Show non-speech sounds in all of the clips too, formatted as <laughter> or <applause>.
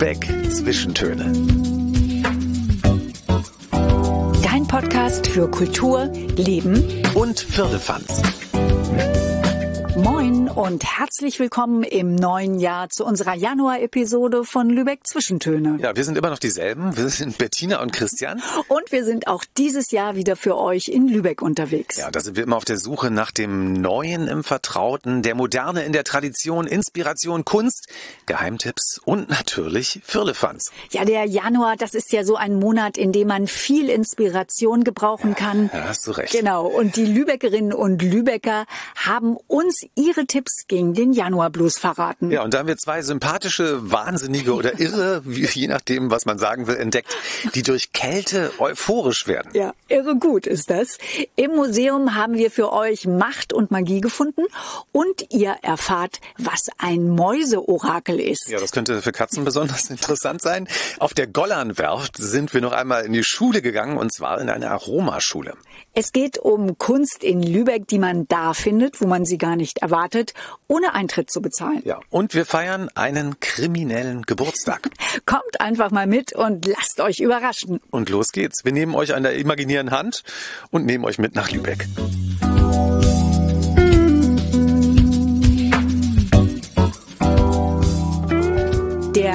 Lübeck Zwischentöne. Dein Podcast für Kultur, Leben Und Firlefanz. Moin und herzlich willkommen im neuen Jahr zu unserer Januar-Episode von Lübeck Zwischentöne. Ja, wir sind immer noch dieselben. Wir sind Bettina und Christian. Und wir sind auch dieses Jahr wieder für euch in Lübeck unterwegs. Ja, da sind wir immer auf der Suche nach dem Neuen im Vertrauten, der Moderne in der Tradition, Inspiration, Kunst, Geheimtipps und natürlich Firlefanz. Ja, der Januar, das ist ja so ein Monat, in dem man viel Inspiration gebrauchen kann. Ja, hast du recht. Genau. Und die Lübeckerinnen und Lübecker haben uns ihre Tipps gegen den Januar-Blues verraten. Ja, und da haben wir zwei sympathische, wahnsinnige oder irre, wie- je nachdem, was man sagen will, entdeckt, die durch Kälte euphorisch werden. Ja, irre gut ist das. Im Museum haben wir für euch Macht und Magie gefunden und ihr erfahrt, was ein Mäuseorakel ist. Ja, das könnte für Katzen besonders <laughs> interessant sein. Auf der Gollernwerft sind wir noch einmal in die Schule gegangen und zwar in eine Aromaschule. Es geht um Kunst in Lübeck, die man da findet, wo man sie gar nicht erwartet, ohne Eintritt zu bezahlen. Ja, und wir feiern einen kriminellen Geburtstag. <laughs> Kommt einfach mal mit und lasst euch überraschen. Und los geht's. Wir nehmen euch an der imaginären Hand und nehmen euch mit nach Lübeck.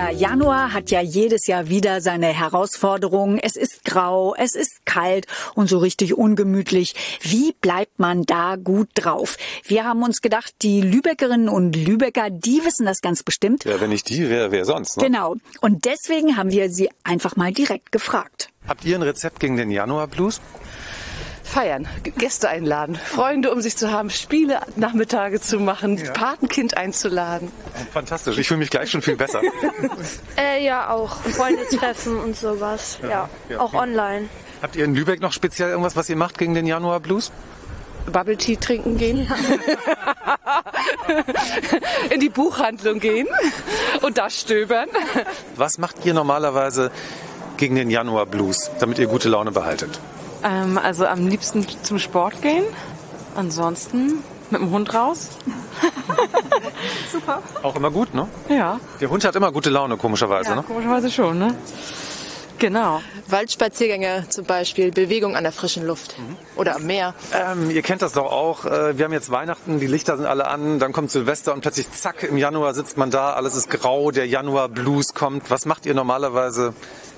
Der Januar hat ja jedes Jahr wieder seine Herausforderungen. Es ist grau, es ist kalt und so richtig ungemütlich. Wie bleibt man da gut drauf? Wir haben uns gedacht, die Lübeckerinnen und Lübecker, die wissen das ganz bestimmt. Ja, wenn nicht die, wer, wer sonst? Ne? Genau. Und deswegen haben wir sie einfach mal direkt gefragt. Habt ihr ein Rezept gegen den Januar-Blues? Feiern, Gäste einladen, Freunde um sich zu haben, Spiele Nachmittage zu machen, Patenkind einzuladen. Fantastisch, ich fühle mich gleich schon viel besser. <laughs> Äh, ja, auch Freunde treffen und sowas. Ja, ja. auch online. Habt ihr in Lübeck noch speziell irgendwas, was ihr macht gegen den Januar-Blues? Bubble Tea trinken gehen, <laughs> in die Buchhandlung gehen und da stöbern. Was macht ihr normalerweise gegen den Januar-Blues, damit ihr gute Laune behaltet? Ähm, also am liebsten zum Sport gehen. Ansonsten mit dem Hund raus. <laughs> Auch immer gut, ne? Ja, Der Hund hat immer gute Laune, komischerweise, ja ne? komischerweise schon, ne? Genau. Waldspaziergänge zum Beispiel, Bewegung an der frischen Luft oder am Meer. Ähm, ihr kennt das doch auch. Äh, Wir haben jetzt Weihnachten, die Lichter sind alle an, dann kommt Silvester und plötzlich zack, im Januar sitzt man da, alles ist grau, der Januar-Blues kommt. Was macht ihr normalerweise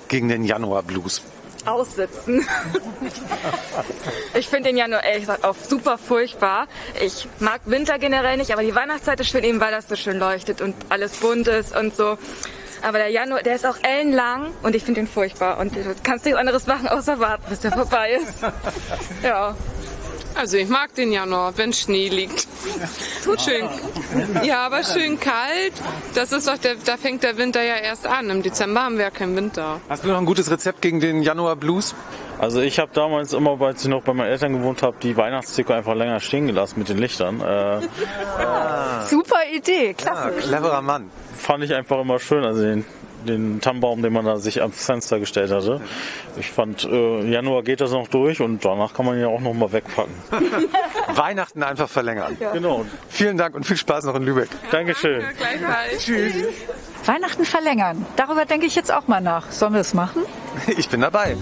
gegen den Januar-Blues? Aussitzen. ich finde den Januar ehrlich gesagt auch super furchtbar. Ich mag Winter generell nicht, aber die Weihnachtszeit ist schön eben, weil das so schön leuchtet und alles bunt ist und so. Aber der Januar, der ist auch ellenlang und ich finde ihn furchtbar. Und du kannst nichts anderes machen, außer warten, bis der vorbei ist. Ja. Also ich mag den Januar, wenn Schnee liegt. Schön. Ja, aber schön kalt. Das ist doch der, da fängt der Winter ja erst an. Im Dezember haben wir ja keinen Winter. Hast du noch ein gutes Rezept gegen den Januar-Blues? Also ich habe damals immer, als ich noch bei meinen Eltern gewohnt habe, die Weihnachtsdeko einfach länger stehen gelassen mit den Lichtern. Äh, Super Idee, klasse. Ah, cleverer Mann. fand ich einfach immer schön, also den, den Tannenbaum, den man da sich ans Fenster gestellt hatte. Ich fand, äh, Januar geht das noch durch und danach kann man ihn ja auch noch mal wegpacken. <laughs> Weihnachten einfach verlängern. Genau. Vielen Dank und viel Spaß noch in Lübeck. Dankeschön. Gleichfalls. Weihnachten verlängern. Darüber denke ich jetzt auch mal nach. Sollen wir es machen? Ich bin dabei.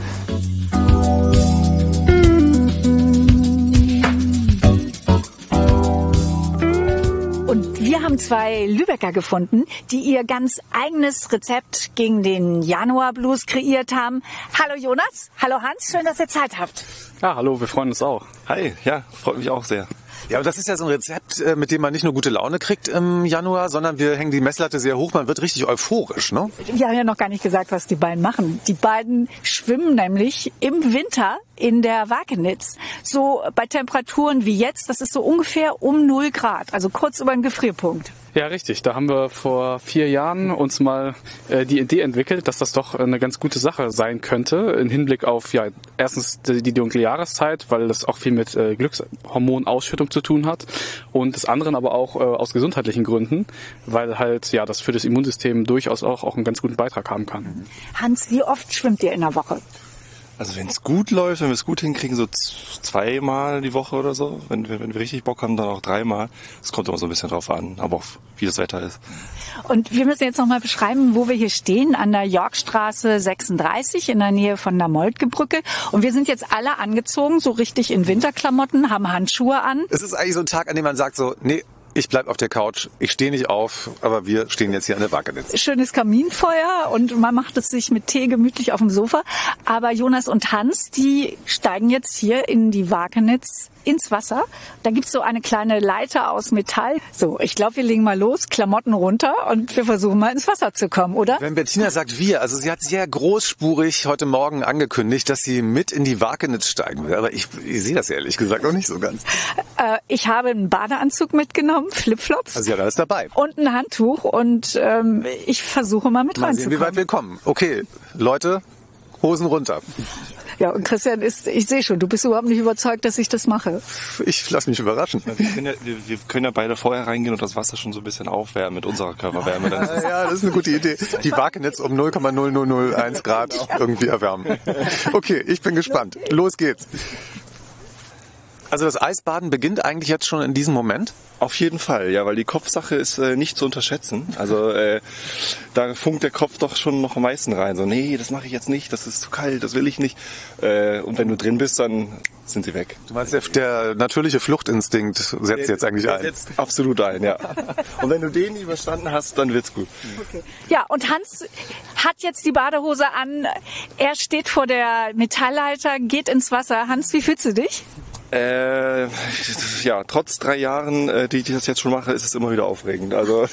Und wir haben zwei Lübecker gefunden, die ihr ganz eigenes Rezept gegen den Januar-Blues kreiert haben. Hallo Jonas, hallo Hans, schön, dass ihr Zeit habt. Ja, hallo, wir freuen uns auch. Hi, ja, freut mich auch sehr. Ja, aber das ist ja so ein Rezept, äh, mit dem man nicht nur gute Laune kriegt im Januar, sondern wir hängen die Messlatte sehr hoch. Man wird richtig euphorisch, ne? Wir haben ja noch gar nicht gesagt, was die beiden machen. Die beiden schwimmen nämlich im Winter in der Wagenitz. So bei Temperaturen wie jetzt, das ist so ungefähr um 0 Grad, also kurz über den Gefrierpunkt. Ja, richtig. Da haben wir vor vier Jahren uns mal äh, die Idee entwickelt, dass das doch eine ganz gute Sache sein könnte im Hinblick auf ja erstens die, die dunkle Jahreszeit, weil das auch viel mit äh, Glückshormonausschüttung zu tun hat und des anderen aber auch äh, aus gesundheitlichen Gründen, weil halt ja das für das Immunsystem durchaus auch, auch einen ganz guten Beitrag haben kann. Hans, wie oft schwimmt ihr in der Woche? Also wenn es gut läuft, wenn wir es gut hinkriegen, so zweimal die Woche oder so. Wenn wir, wenn wir richtig Bock haben, dann auch dreimal. Es kommt immer so ein bisschen drauf an, aber auch wie das Wetter ist. Und wir müssen jetzt noch mal beschreiben, wo wir hier stehen, an der Yorkstraße 36 in der Nähe von der Moltke-Brücke. Und wir sind jetzt alle angezogen, so richtig in Winterklamotten, haben Handschuhe an. Es ist eigentlich so ein Tag, an dem man sagt so, nee, ich bleib auf der Couch, ich stehe nicht auf, aber wir stehen jetzt hier an der Wagenitz. Schönes Kaminfeuer und man macht es sich mit Tee gemütlich auf dem Sofa. Aber Jonas und Hans, die steigen jetzt hier in die Wagenitz ins Wasser. Da gibt's so eine kleine Leiter aus Metall. So, ich glaube, wir legen mal los, Klamotten runter und wir versuchen mal ins Wasser zu kommen, oder? Wenn Bettina sagt wir, also sie hat sehr großspurig heute Morgen angekündigt, dass sie mit in die Wagenitz steigen will. Aber ich, ich sehe das ehrlich gesagt noch nicht so ganz. Äh, ich habe einen Badeanzug mitgenommen, Flipflops. Also sie hat alles dabei. und ein Handtuch und ähm, ich versuche mal mit Mal sehen, wie reinzukommen. weit wir kommen. Okay, Leute, Hosen runter. Ja, und Christian ist, ich sehe schon, du bist überhaupt nicht überzeugt, dass ich das mache. Ich lasse mich überraschen. Wir können, ja, wir, wir können ja beide vorher reingehen und das Wasser schon so ein bisschen aufwärmen mit unserer Körperwärme. Dann Ja, das ist eine gute Idee. Die Wagenitz um 0,0001 Grad <laughs> irgendwie erwärmen. Okay, ich bin gespannt. Los geht's. Also das Eisbaden beginnt eigentlich jetzt schon in diesem Moment. Auf jeden Fall, ja, weil die Kopfsache ist äh, nicht zu unterschätzen. Also äh, da funkt der Kopf doch schon noch am meisten rein. So, nee, das mache ich jetzt nicht, das ist zu kalt, das will ich nicht. Äh, und wenn du drin bist, dann sind sie weg. Du meinst, der, der natürliche Fluchtinstinkt setzt jetzt eigentlich Der ein. setzt absolut ein, ja. <laughs> Und wenn du den überstanden hast, dann wird's gut. Ja, und Hans hat jetzt die Badehose an. Er steht vor der Metallleiter, geht ins Wasser. Hans, wie fühlst du dich? Äh, ja, trotz drei Jahren, äh, die ich das jetzt schon mache, ist es immer wieder aufregend. Also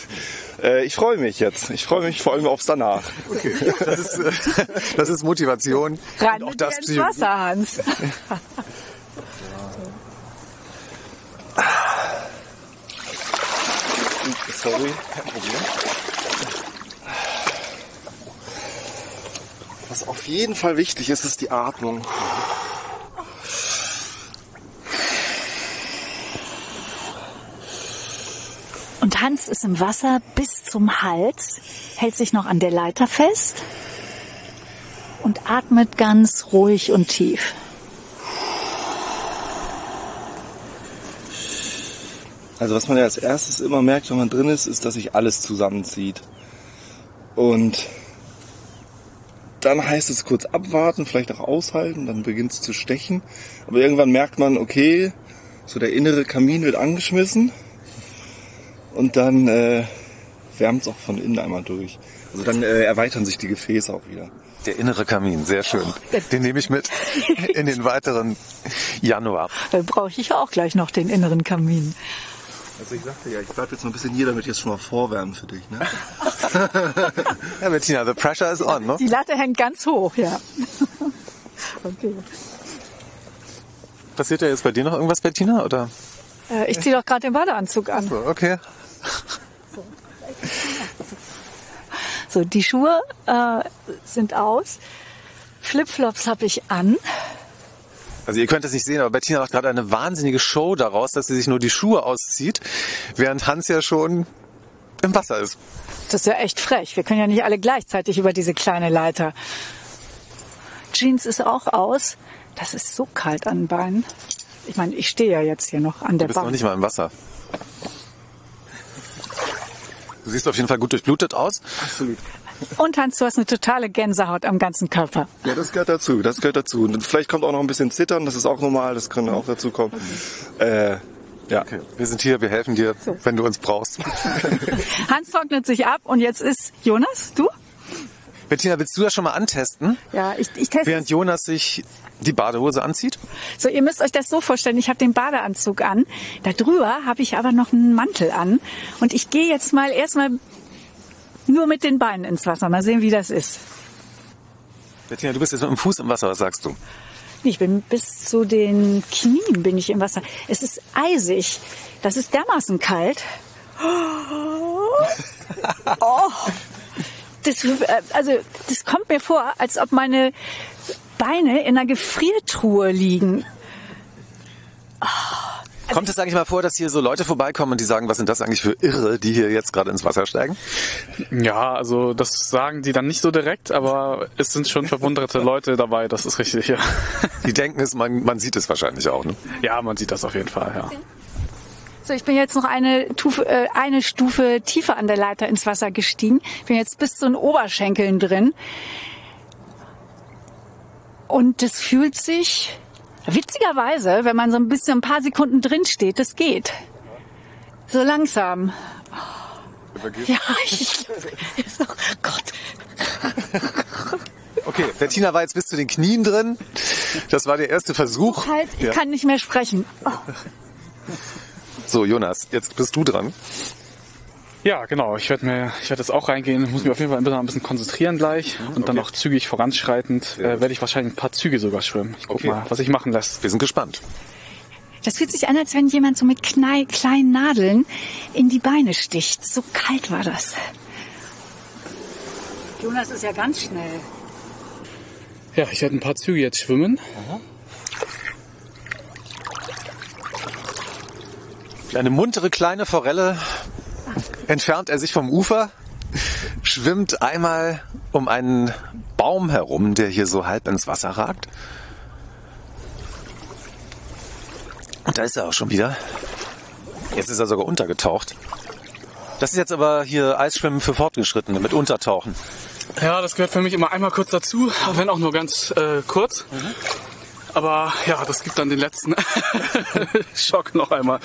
äh, ich freue mich jetzt. Ich freue mich vor allem aufs danach. Okay. Das ist, äh, das ist Motivation. Rein Und auch das ins Wasser, Hans. <laughs> Sorry, kein Problem. Was auf jeden Fall wichtig ist, ist die Atmung. Und Hans ist im Wasser bis zum Hals, hält sich noch an der Leiter fest und atmet ganz ruhig und tief. Also was man ja als erstes immer merkt, wenn man drin ist, ist, dass sich alles zusammenzieht. Und dann heißt es kurz abwarten, vielleicht auch aushalten, dann beginnt es zu stechen. Aber irgendwann merkt man, okay, so der innere Kamin wird angeschmissen und dann äh, wärmt es auch von innen einmal durch. Also dann äh, erweitern sich die Gefäße auch wieder. Der innere Kamin, sehr schön. Den nehme ich mit <laughs> in den weiteren Januar. Da brauche ich ja auch gleich noch den inneren Kamin. Also ich sagte ja, ich bleib jetzt noch ein bisschen hier, damit ich jetzt schon mal vorwärmen für dich. Ne? <laughs> Ja, Bettina, the pressure is on, ne? Die Latte hängt ganz hoch, ja. Okay. Passiert ja jetzt bei dir noch irgendwas, Bettina, oder? Äh, ich ziehe doch gerade den Badeanzug an. So, okay. <laughs> So, die Schuhe äh, sind aus. Flipflops habe ich an. Also ihr könnt es nicht sehen, aber Bettina macht gerade eine wahnsinnige Show daraus, dass sie sich nur die Schuhe auszieht, während Hans ja schon im Wasser ist. Das ist ja echt frech. Wir können ja nicht alle gleichzeitig über diese kleine Leiter. Jeans ist auch aus. Das ist so kalt an den Beinen. Ich meine, ich stehe ja jetzt hier noch an Du der bist noch Bank. nicht mal im Wasser. Du siehst auf jeden Fall gut durchblutet aus. Absolut. Und Hans, du hast eine totale Gänsehaut am ganzen Körper. Ja, das gehört dazu, das gehört dazu. Und vielleicht kommt auch noch ein bisschen Zittern, das ist auch normal, das kann auch dazu kommen. Äh, ja. Okay, wir sind hier, wir helfen dir, wenn du uns brauchst. <laughs> Hans trocknet sich ab und jetzt ist Jonas, du? Bettina, willst du das schon mal antesten, Ja, ich, ich teste. während Jonas sich die Badehose anzieht? So, ihr müsst euch das so vorstellen, ich habe den Badeanzug an. Da drüber habe ich aber noch einen Mantel an. Und ich gehe jetzt mal erstmal nur mit den Beinen ins Wasser. Mal sehen, wie das ist. Bettina, du bist jetzt mit dem Fuß im Wasser, was sagst du? Ich bin bis zu den Knien bin ich im Wasser. Es ist eisig. Das ist dermaßen kalt. <laughs> Oh. Das, äh, also, das kommt mir vor, als ob meine Beine in einer Gefriertruhe liegen. Oh. Kommt es eigentlich mal vor, dass hier so Leute vorbeikommen und die sagen, was sind das eigentlich für Irre, die hier jetzt gerade ins Wasser steigen? Ja, also das sagen die dann nicht so direkt, aber es sind schon verwunderte <laughs> Leute dabei, das ist richtig, ja. Die denken es, man, man sieht es wahrscheinlich auch, ne? Ja, man sieht das auf jeden Fall, ja. So, ich bin jetzt noch eine, Tufe, äh, eine Stufe tiefer an der Leiter ins Wasser gestiegen. Bin jetzt bis zu den Oberschenkeln drin. Und es fühlt sich witzigerweise, wenn man so ein bisschen ein paar Sekunden drin steht, das geht. So langsam. Ja, <laughs> ich, oh Gott. Okay, Bettina war jetzt bis zu den Knien drin. Das war der erste Versuch. Halt, ich Ja. kann nicht mehr sprechen. Oh. So, Jonas, jetzt bist du dran. Ja, genau. Ich werde mir, ich werde jetzt auch reingehen. Muss mich auf jeden Fall ein bisschen, ein bisschen konzentrieren gleich und dann auch zügig voranschreitend äh, werde ich wahrscheinlich ein paar Züge sogar schwimmen. Ich guck Okay. mal, was sich machen lässt. Wir sind gespannt. Das fühlt sich an, als wenn jemand so mit knei kleinen Nadeln in die Beine sticht. So kalt war das. Jonas ist ja ganz schnell. Ja, ich werde ein paar Züge jetzt schwimmen. Eine muntere kleine Forelle entfernt er sich vom Ufer, schwimmt einmal um einen Baum herum, der hier so halb ins Wasser ragt. Und da ist er auch schon wieder. Jetzt ist er sogar untergetaucht. Das ist jetzt aber hier Eisschwimmen für Fortgeschrittene mit Untertauchen. Ja, das gehört für mich immer einmal kurz dazu, wenn auch nur ganz äh, kurz. Aber ja, das gibt dann den letzten <laughs> Schock noch einmal.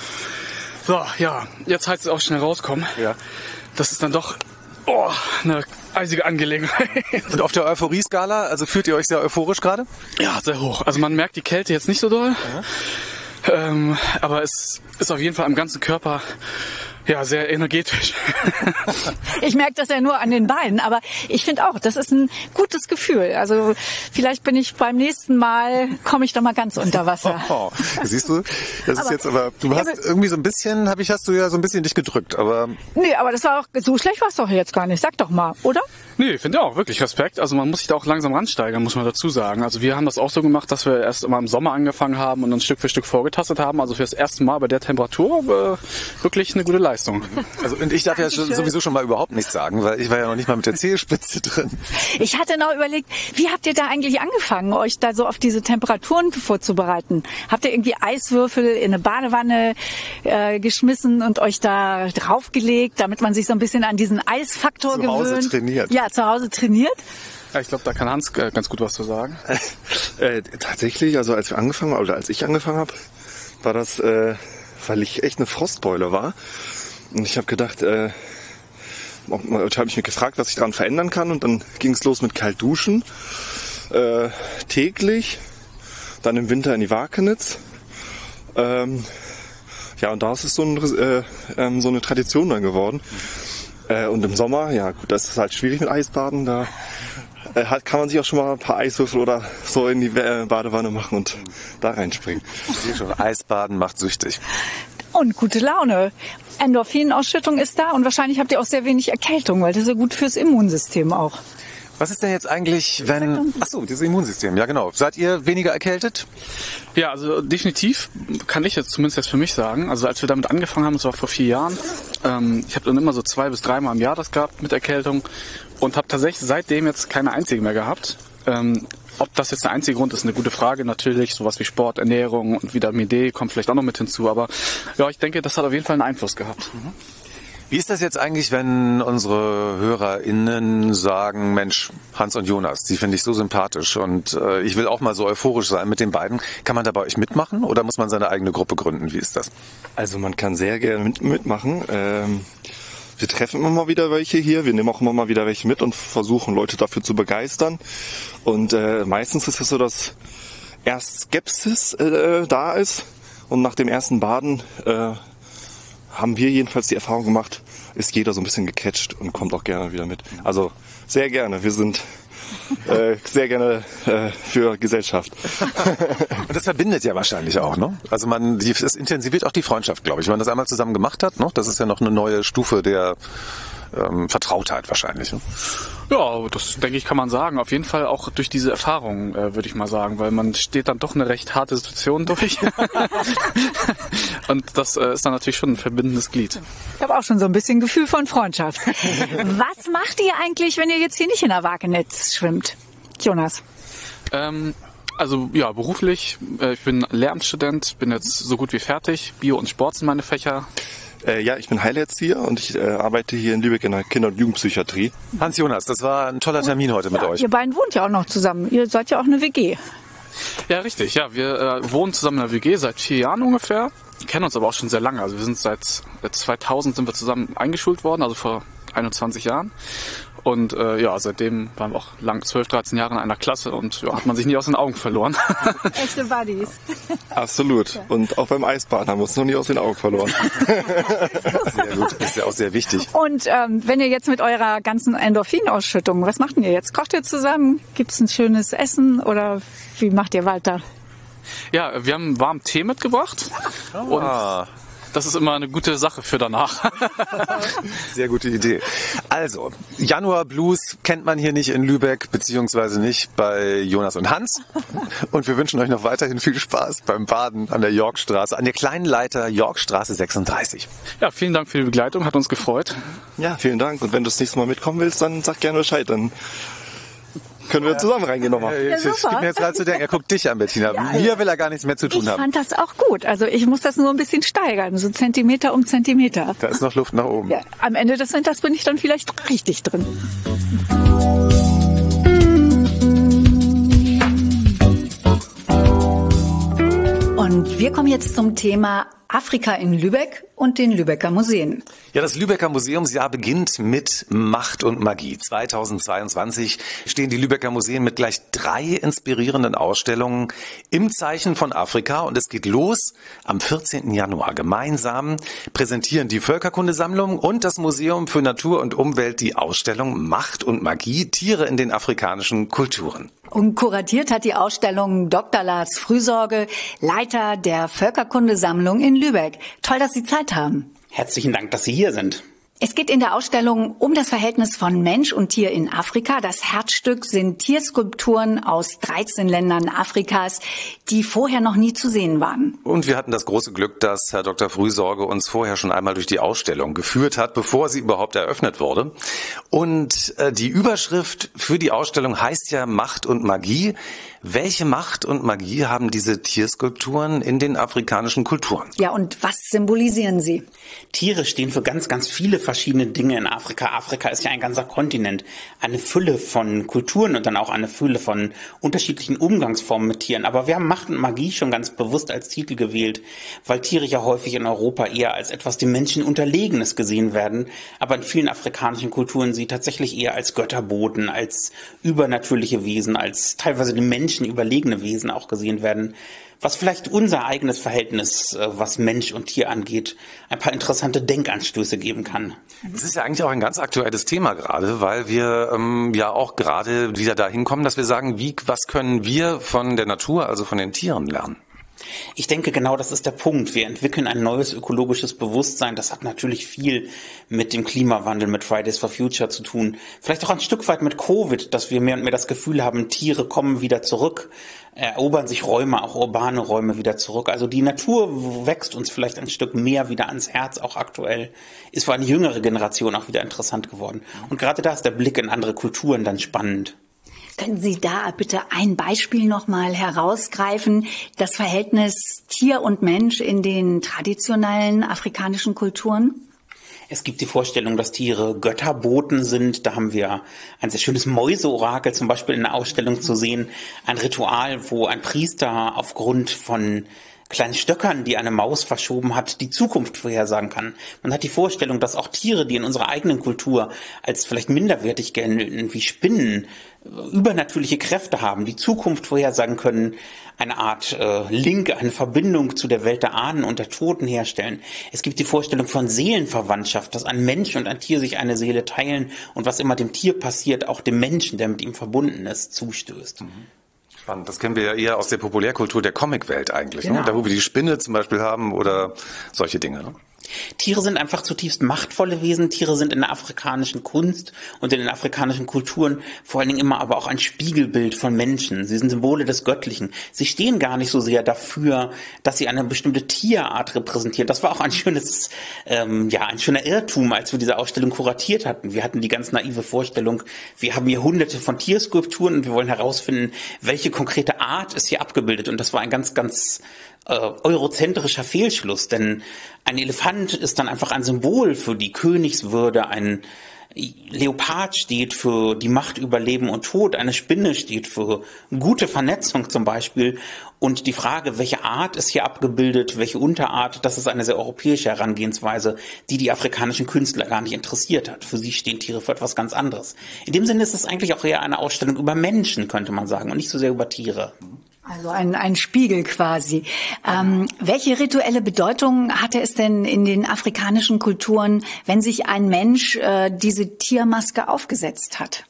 So, ja, jetzt heißt es auch schnell rauskommen. Ja. Das ist dann doch oh, eine eisige Angelegenheit. <laughs> Und auf der Euphorieskala, also fühlt ihr euch sehr euphorisch gerade? Ja, sehr hoch. Also man merkt die Kälte jetzt nicht so doll. Ähm, aber es ist auf jeden Fall am ganzen Körper ja sehr energetisch. <laughs> Ich merke das ja nur an den Beinen, aber ich finde auch, das ist ein gutes Gefühl. Also vielleicht bin ich beim nächsten Mal, komme ich doch mal ganz unter Wasser. <laughs> Oh, siehst du, das ist Aber- jetzt aber, du hast aber- irgendwie so ein bisschen, habe ich, hast du ja so ein bisschen dich gedrückt, aber Nee, aber das war auch, so schlecht war es doch jetzt gar nicht. Sag doch mal, oder? Nee, ich finde auch wirklich Respekt. Also man muss sich da auch langsam ransteigern, muss man dazu sagen. Also wir haben das auch so gemacht, dass wir erst immer im Sommer angefangen haben und dann Stück für Stück vorgetastet haben. Also für das erste Mal bei der Temperatur äh, wirklich eine gute Leistung. <laughs> Also und ich darf ja schon, sowieso schon mal überhaupt nichts sagen, weil ich war ja noch nicht mal mit der Zehenspitze <laughs> drin. Ich hatte noch überlegt, wie habt ihr da eigentlich angefangen, euch da so auf diese Temperaturen vorzubereiten? Habt ihr irgendwie Eiswürfel in eine Badewanne äh, geschmissen und euch da draufgelegt, damit man sich so ein bisschen an diesen Eisfaktor Zu Hause gewöhnt? trainiert. Ja, zu Hause trainiert. Ja, ich glaube, da kann Hans äh, ganz gut was zu sagen. <laughs> Äh, tatsächlich, also als wir angefangen haben, oder als ich angefangen habe, war das, äh, weil ich echt eine Frostbeule war. Und ich habe gedacht, äh, habe ich mich gefragt, was ich daran verändern kann. Und dann ging es los mit kalt duschen, äh, täglich, dann im Winter in die Wakenitz. Ähm, ja, und da ist es so, ein, äh, ähm, so eine Tradition dann geworden. Äh, und im Sommer, ja gut, das ist halt schwierig mit Eisbaden. Da äh, kann man sich auch schon mal ein paar Eiswürfel oder so in die äh, Badewanne machen und da reinspringen. Ich sehe schon, Eisbaden macht süchtig. Und gute Laune. Endorphinausschüttung ist da und wahrscheinlich habt ihr auch sehr wenig Erkältung, weil das ist ja gut fürs Immunsystem auch. Was ist denn jetzt eigentlich, wenn... Ach so, dieses Immunsystem, ja genau. Seid ihr weniger erkältet? Ja, also definitiv kann ich jetzt zumindest jetzt für mich sagen. Also als wir damit angefangen haben, das war vor vier Jahren, ähm, ich habe dann immer so zwei bis dreimal im Jahr das gehabt mit Erkältung und habe tatsächlich seitdem jetzt keine einzige mehr gehabt. Ähm, ob das jetzt der einzige Grund ist, eine gute Frage natürlich. Sowas wie Sport, Ernährung und Vitamin D kommt vielleicht auch noch mit hinzu. Aber ja, ich denke, das hat auf jeden Fall einen Einfluss gehabt. Wie ist das jetzt eigentlich, wenn unsere HörerInnen sagen, Mensch, Hans und Jonas, die finde ich so sympathisch und äh, ich will auch mal so euphorisch sein mit den beiden. Kann man da bei euch mitmachen oder muss man seine eigene Gruppe gründen? Wie ist das? Also man kann sehr gerne mit, mitmachen. Ähm, wir treffen immer mal wieder welche hier. Wir nehmen auch immer mal wieder welche mit und versuchen Leute dafür zu begeistern. Und äh, meistens ist es so, dass erst Skepsis äh, da ist und nach dem ersten Baden äh, haben wir jedenfalls die Erfahrung gemacht, ist jeder so ein bisschen gecatcht und kommt auch gerne wieder mit. Also sehr gerne. Wir sind äh, sehr gerne äh, für Gesellschaft. <laughs> Und das verbindet ja wahrscheinlich auch, ne? Also man, die, es intensiviert auch die Freundschaft, glaube ich, wenn man das einmal zusammen gemacht hat, ne? Das ist ja noch eine neue Stufe der ähm, Vertrautheit wahrscheinlich. Ne? Ja, das denke ich, kann man sagen. Auf jeden Fall auch durch diese Erfahrung, äh, würde ich mal sagen, weil man steht dann doch eine recht harte Situation durch. <laughs> Und das äh, ist dann natürlich schon ein verbindendes Glied. Ich habe auch schon so ein bisschen Gefühl von Freundschaft. <laughs> Was macht ihr eigentlich, wenn ihr jetzt hier nicht in der Wagenetz schwimmt? Jonas. Ähm, also ja, beruflich, äh, ich bin Lehramtsstudent, bin jetzt so gut wie fertig. Bio und Sport sind meine Fächer. Äh, ja, ich bin Heilerzieher und ich äh, arbeite hier in Lübeck in der Kinder- und Jugendpsychiatrie. Hans Jonas, das war ein toller Termin heute mit ja, euch. Ihr beiden wohnt ja auch noch zusammen. Ihr seid ja auch eine WG. Ja, richtig. Ja, wir äh, wohnen zusammen in der WG seit vier Jahren ungefähr. Kennen uns aber auch schon sehr lange. Also wir sind seit 2000 sind wir zusammen eingeschult worden, also vor 21 Jahren. Und äh, ja, seitdem waren wir auch lang 12, 13 Jahre in einer Klasse und ja, hat man sich nie aus den Augen verloren. <laughs> Echte Buddies. Absolut. Und auch beim Eisbaden haben wir uns noch nie aus den Augen verloren. <laughs> Sehr gut, ist ja auch sehr wichtig. Und ähm, wenn ihr jetzt mit eurer ganzen Endorphinausschüttung, was macht denn ihr jetzt? Kocht ihr zusammen? Gibt es ein schönes Essen oder wie macht ihr weiter? Ja, wir haben warmen Tee mitgebracht. Und das ist immer eine gute Sache für danach. <laughs> Sehr gute Idee. Also, Januar Blues kennt man hier nicht in Lübeck, beziehungsweise nicht bei Jonas und Hans. Und wir wünschen euch noch weiterhin viel Spaß beim Baden an der Yorkstraße, an der kleinen Leiter Yorkstraße 36. Ja, vielen Dank für die Begleitung, hat uns gefreut. Ja, vielen Dank. Und wenn du das nächste Mal mitkommen willst, dann sag gerne Bescheid. Dann können wir zusammen reingehen nochmal. Äh, Es gibt mir jetzt gerade zu denken, er guckt dich an, Bettina. Mir will er gar nichts mehr zu tun Ich haben. fand das auch gut. Also ich muss das nur ein bisschen steigern, so Zentimeter um Zentimeter. Da ist noch Luft nach oben. Ja, am Ende des Winters bin ich dann vielleicht richtig drin. Und wir kommen jetzt zum Thema Afrika in Lübeck und den Lübecker Museen. Ja, das Lübecker Museumsjahr beginnt mit Macht und Magie. 2022 stehen die Lübecker Museen mit gleich drei inspirierenden Ausstellungen im Zeichen von Afrika und es geht los am 14. Januar. Gemeinsam präsentieren die Völkerkundesammlung und das Museum für Natur und Umwelt die Ausstellung Macht und Magie, Tiere in den afrikanischen Kulturen. Und kuratiert hat die Ausstellung Dr. Lars Frühsorge, Leiter der Völkerkundesammlung in Lübeck. Toll, dass Sie Zeit haben. Herzlichen Dank, dass Sie hier sind. Es geht in der Ausstellung um das Verhältnis von Mensch und Tier in Afrika. Das Herzstück sind Tierskulpturen aus 13 Ländern Afrikas, die vorher noch nie zu sehen waren. Und wir hatten das große Glück, dass Herr Dr. Frühsorge uns vorher schon einmal durch die Ausstellung geführt hat, bevor sie überhaupt eröffnet wurde. Und äh, die Überschrift für die Ausstellung heißt ja Macht und Magie. Welche Macht und Magie haben diese Tierskulpturen in den afrikanischen Kulturen? Ja, und was symbolisieren sie? Tiere stehen für ganz, ganz viele verschiedene Dinge in Afrika. Afrika ist ja ein ganzer Kontinent, eine Fülle von Kulturen und dann auch eine Fülle von unterschiedlichen Umgangsformen mit Tieren. Aber wir haben Macht und Magie schon ganz bewusst als Titel gewählt, weil Tiere ja häufig in Europa eher als etwas dem Menschen Unterlegenes gesehen werden, aber in vielen afrikanischen Kulturen sie tatsächlich eher als Götterboten, als übernatürliche Wesen, als teilweise dem Menschen überlegene Wesen auch gesehen werden was vielleicht unser eigenes Verhältnis, äh, was Mensch und Tier angeht, ein paar interessante Denkanstöße geben kann. Es ist ja eigentlich auch ein ganz aktuelles Thema gerade, weil wir ähm, ja auch gerade wieder dahin kommen, dass wir sagen, wie, was können wir von der Natur, also von den Tieren lernen? Ich denke, genau das ist der Punkt. Wir entwickeln ein neues ökologisches Bewusstsein. Das hat natürlich viel mit dem Klimawandel, mit Fridays for Future zu tun. Vielleicht auch ein Stück weit mit Covid, dass wir mehr und mehr das Gefühl haben, Tiere kommen wieder zurück, erobern sich Räume, auch urbane Räume wieder zurück. Also die Natur wächst uns vielleicht ein Stück mehr wieder ans Herz, auch aktuell. Ist für eine jüngere Generation auch wieder interessant geworden. Und gerade da ist der Blick in andere Kulturen dann spannend. Können Sie da bitte ein Beispiel nochmal herausgreifen? Das Verhältnis Tier und Mensch in den traditionellen afrikanischen Kulturen? Es gibt die Vorstellung, dass Tiere Götterboten sind. Da haben wir ein sehr schönes Mäuseorakel zum Beispiel in der Ausstellung zu sehen. Ein Ritual, wo ein Priester aufgrund von kleinen Stöckern, die eine Maus verschoben hat, die Zukunft vorhersagen kann. Man hat die Vorstellung, dass auch Tiere, die in unserer eigenen Kultur als vielleicht minderwertig gelten, wie Spinnen, übernatürliche Kräfte haben, die Zukunft vorhersagen können, eine Art äh, Link, eine Verbindung zu der Welt der Ahnen und der Toten herstellen. Es gibt die Vorstellung von Seelenverwandtschaft, dass ein Mensch und ein Tier sich eine Seele teilen und was immer dem Tier passiert, auch dem Menschen, der mit ihm verbunden ist, zustößt. Mhm. Spannend. Das kennen wir ja eher aus der Populärkultur der Comicwelt eigentlich, Genau. ne? da wo wir die Spinne zum Beispiel haben oder solche Dinge. Ne? Tiere sind einfach zutiefst machtvolle Wesen. Tiere sind in der afrikanischen Kunst und in den afrikanischen Kulturen vor allen Dingen immer aber auch ein Spiegelbild von Menschen. Sie sind Symbole des Göttlichen. Sie stehen gar nicht so sehr dafür, dass sie eine bestimmte Tierart repräsentieren. Das war auch ein schönes, ähm, ja, ein schöner Irrtum, als wir diese Ausstellung kuratiert hatten. Wir hatten die ganz naive Vorstellung, wir haben hier hunderte von Tierskulpturen und wir wollen herausfinden, welche konkrete Art ist hier abgebildet. Und das war ein ganz, ganz äh, eurozentrischer Fehlschluss, denn ein Elefant ist dann einfach ein Symbol für die Königswürde, ein Leopard steht für die Macht über Leben und Tod, eine Spinne steht für gute Vernetzung zum Beispiel. Und die Frage, welche Art ist hier abgebildet, welche Unterart, das ist eine sehr europäische Herangehensweise, die die afrikanischen Künstler gar nicht interessiert hat. Für sie stehen Tiere für etwas ganz anderes. In dem Sinne ist es eigentlich auch eher eine Ausstellung über Menschen, könnte man sagen, und nicht so sehr über Tiere. Also ein, ein Spiegel quasi. Ähm, welche rituelle Bedeutung hatte es denn in den afrikanischen Kulturen, wenn sich ein Mensch äh, diese Tiermaske aufgesetzt hat?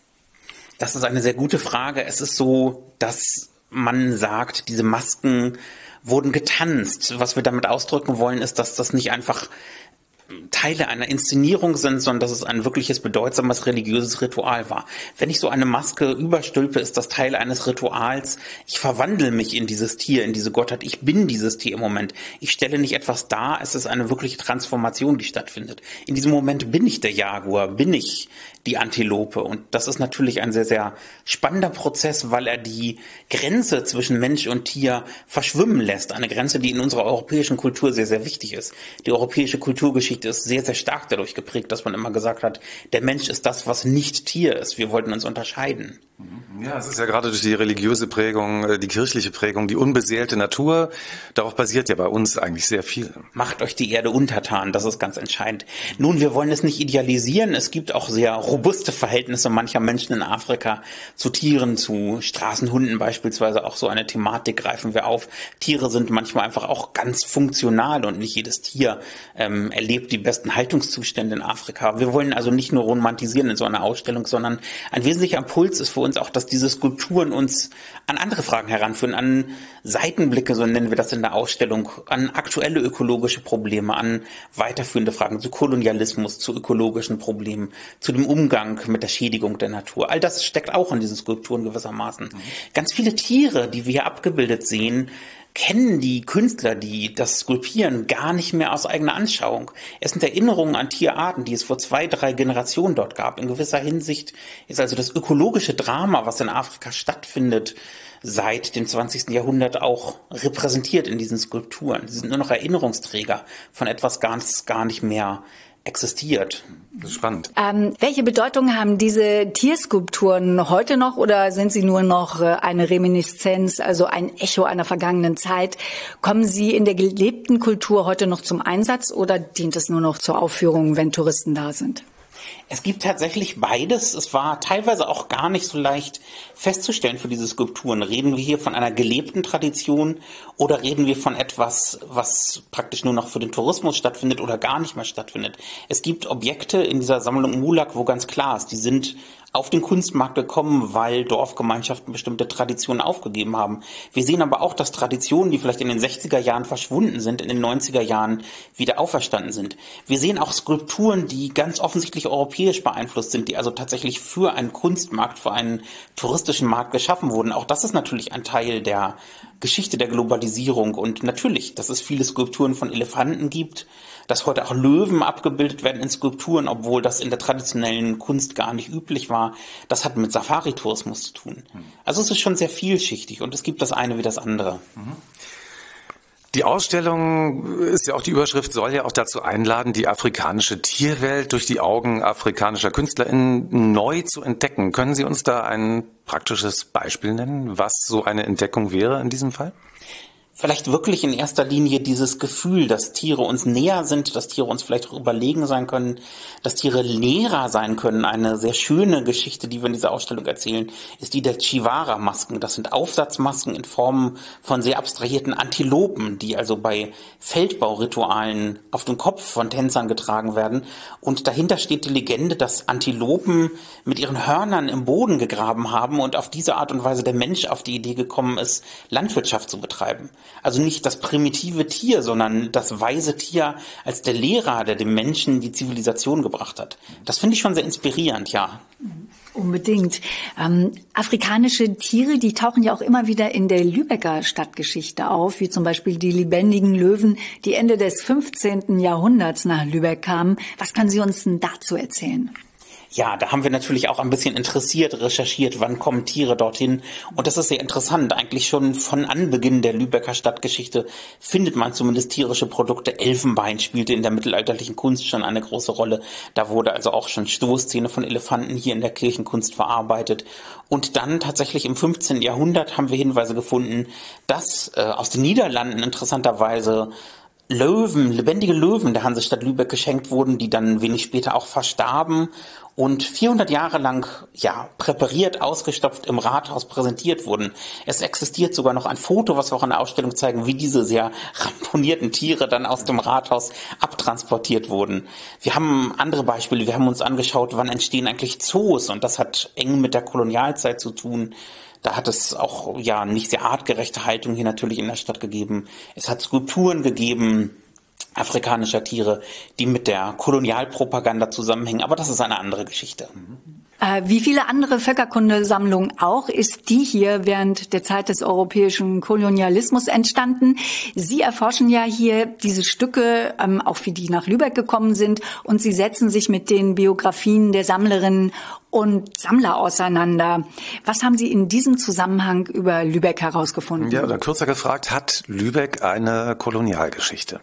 Das ist eine sehr gute Frage. Es ist so, dass man sagt, diese Masken wurden getanzt. Was wir damit ausdrücken wollen, ist, dass das nicht einfach Teile einer Inszenierung sind, sondern dass es ein wirkliches bedeutsames religiöses Ritual war. Wenn ich so eine Maske überstülpe, ist das Teil eines Rituals. Ich verwandle mich in dieses Tier, in diese Gottheit. Ich bin dieses Tier im Moment. Ich stelle nicht etwas dar, es ist eine wirkliche Transformation, die stattfindet. In diesem Moment bin ich der Jaguar, bin ich die Antilope. Und das ist natürlich ein sehr, sehr spannender Prozess, weil er die Grenze zwischen Mensch und Tier verschwimmen lässt. Eine Grenze, die in unserer europäischen Kultur sehr, sehr wichtig ist. Die europäische Kulturgeschichte ist sehr, sehr stark dadurch geprägt, dass man immer gesagt hat, der Mensch ist das, was nicht Tier ist. Wir wollten uns unterscheiden. Ja, es ist ja gerade durch die religiöse Prägung, äh, die kirchliche Prägung, die unbeseelte Natur. Darauf basiert ja bei uns eigentlich sehr viel. Macht euch die Erde untertan, das ist ganz entscheidend. Nun, wir wollen es nicht idealisieren. Es gibt auch sehr robuste Verhältnisse mancher Menschen in Afrika zu Tieren, zu Straßenhunden beispielsweise. Auch so eine Thematik greifen wir auf. Tiere sind manchmal einfach auch ganz funktional und nicht jedes Tier ähm, erlebt die besten Haltungszustände in Afrika. Wir wollen also nicht nur romantisieren in so einer Ausstellung, sondern ein wesentlicher Impuls ist für uns auch, dass diese Skulpturen uns an andere Fragen heranführen, an Seitenblicke, so nennen wir das in der Ausstellung, an aktuelle ökologische Probleme, an weiterführende Fragen zu Kolonialismus, zu ökologischen Problemen, zu dem Umgang mit der Schädigung der Natur. All das steckt auch in diesen Skulpturen gewissermaßen. Mhm. Ganz viele Tiere, die wir hier abgebildet sehen, kennen die Künstler, die das skulpieren, gar nicht mehr aus eigener Anschauung. Es sind Erinnerungen an Tierarten, die es vor zwei, drei Generationen dort gab. In gewisser Hinsicht ist also das ökologische Drama, was in Afrika stattfindet, seit dem 20. Jahrhundert auch repräsentiert in diesen Skulpturen. Sie sind nur noch Erinnerungsträger von etwas ganz, gar nicht mehr existiert. Spannend. Ähm, welche Bedeutung haben diese Tierskulpturen heute noch oder sind sie nur noch äh, eine Reminiszenz, also ein Echo einer vergangenen Zeit? Kommen sie in der gelebten Kultur heute noch zum Einsatz oder dient es nur noch zur Aufführung, wenn Touristen da sind? Es gibt tatsächlich beides. Es war teilweise auch gar nicht so leicht festzustellen für diese Skulpturen. Reden wir hier von einer gelebten Tradition oder reden wir von etwas, was praktisch nur noch für den Tourismus stattfindet oder gar nicht mehr stattfindet? Es gibt Objekte in dieser Sammlung Mulak, wo ganz klar ist, die sind auf den Kunstmarkt gekommen, weil Dorfgemeinschaften bestimmte Traditionen aufgegeben haben. Wir sehen aber auch, dass Traditionen, die vielleicht in den 60er Jahren verschwunden sind, in den 90er Jahren wieder auferstanden sind. Wir sehen auch Skulpturen, die ganz offensichtlich europäisch beeinflusst sind, die also tatsächlich für einen Kunstmarkt, für einen touristischen Markt geschaffen wurden. Auch das ist natürlich ein Teil der Geschichte der Globalisierung und natürlich, dass es viele Skulpturen von Elefanten gibt, dass heute auch Löwen abgebildet werden in Skulpturen, obwohl das in der traditionellen Kunst gar nicht üblich war. Das hat mit Safari-Tourismus zu tun. Also es ist schon sehr vielschichtig und es gibt das eine wie das andere. Die Ausstellung ist ja auch die Überschrift, soll ja auch dazu einladen, die afrikanische Tierwelt durch die Augen afrikanischer KünstlerInnen neu zu entdecken. Können Sie uns da ein praktisches Beispiel nennen, was so eine Entdeckung wäre in diesem Fall? Vielleicht wirklich in erster Linie dieses Gefühl, dass Tiere uns näher sind, dass Tiere uns vielleicht auch überlegen sein können, dass Tiere Lehrer sein können. Eine sehr schöne Geschichte, die wir in dieser Ausstellung erzählen, ist die der Chivara-Masken. Das sind Aufsatzmasken in Form von sehr abstrahierten Antilopen, die also bei Feldbauritualen auf dem Kopf von Tänzern getragen werden. Und dahinter steht die Legende, dass Antilopen mit ihren Hörnern im Boden gegraben haben und auf diese Art und Weise der Mensch auf die Idee gekommen ist, Landwirtschaft zu betreiben. Also nicht das primitive Tier, sondern das weise Tier als der Lehrer, der dem Menschen die Zivilisation gebracht hat. Das finde ich schon sehr inspirierend, ja. Unbedingt. Ähm, afrikanische Tiere, die tauchen ja auch immer wieder in der Lübecker Stadtgeschichte auf, wie zum Beispiel die lebendigen Löwen, die Ende des 15. Jahrhunderts nach Lübeck kamen. Was können Sie uns denn dazu erzählen? Ja, da haben wir natürlich auch ein bisschen interessiert recherchiert, wann kommen Tiere dorthin. Und das ist sehr interessant. Eigentlich schon von Anbeginn der Lübecker Stadtgeschichte findet man zumindest tierische Produkte. Elfenbein spielte in der mittelalterlichen Kunst schon eine große Rolle. Da wurde also auch schon Stoßzähne von Elefanten hier in der Kirchenkunst verarbeitet. Und dann tatsächlich im 15. Jahrhundert haben wir Hinweise gefunden, dass äh, aus den Niederlanden interessanterweise Löwen, lebendige Löwen der Hansestadt Lübeck geschenkt wurden, die dann wenig später auch verstarben und 400 Jahre lang ja präpariert, ausgestopft im Rathaus präsentiert wurden. Es existiert sogar noch ein Foto, was wir auch in der Ausstellung zeigen, wie diese sehr ramponierten Tiere dann aus dem Rathaus abtransportiert wurden. Wir haben andere Beispiele. Wir haben uns angeschaut, wann entstehen eigentlich Zoos und das hat eng mit der Kolonialzeit zu tun. Da hat es auch ja nicht sehr artgerechte Haltung hier natürlich in der Stadt gegeben. Es hat Skulpturen gegeben afrikanischer Tiere, die mit der Kolonialpropaganda zusammenhängen. Aber das ist eine andere Geschichte. Äh, wie viele andere Völkerkundesammlungen auch ist die hier während der Zeit des europäischen Kolonialismus entstanden. Sie erforschen ja hier diese Stücke, ähm, auch wie die nach Lübeck gekommen sind, und Sie setzen sich mit den Biografien der Sammlerinnen und Sammler auseinander. Was haben Sie in diesem Zusammenhang über Lübeck herausgefunden? Ja, oder kürzer gefragt, hat Lübeck eine Kolonialgeschichte?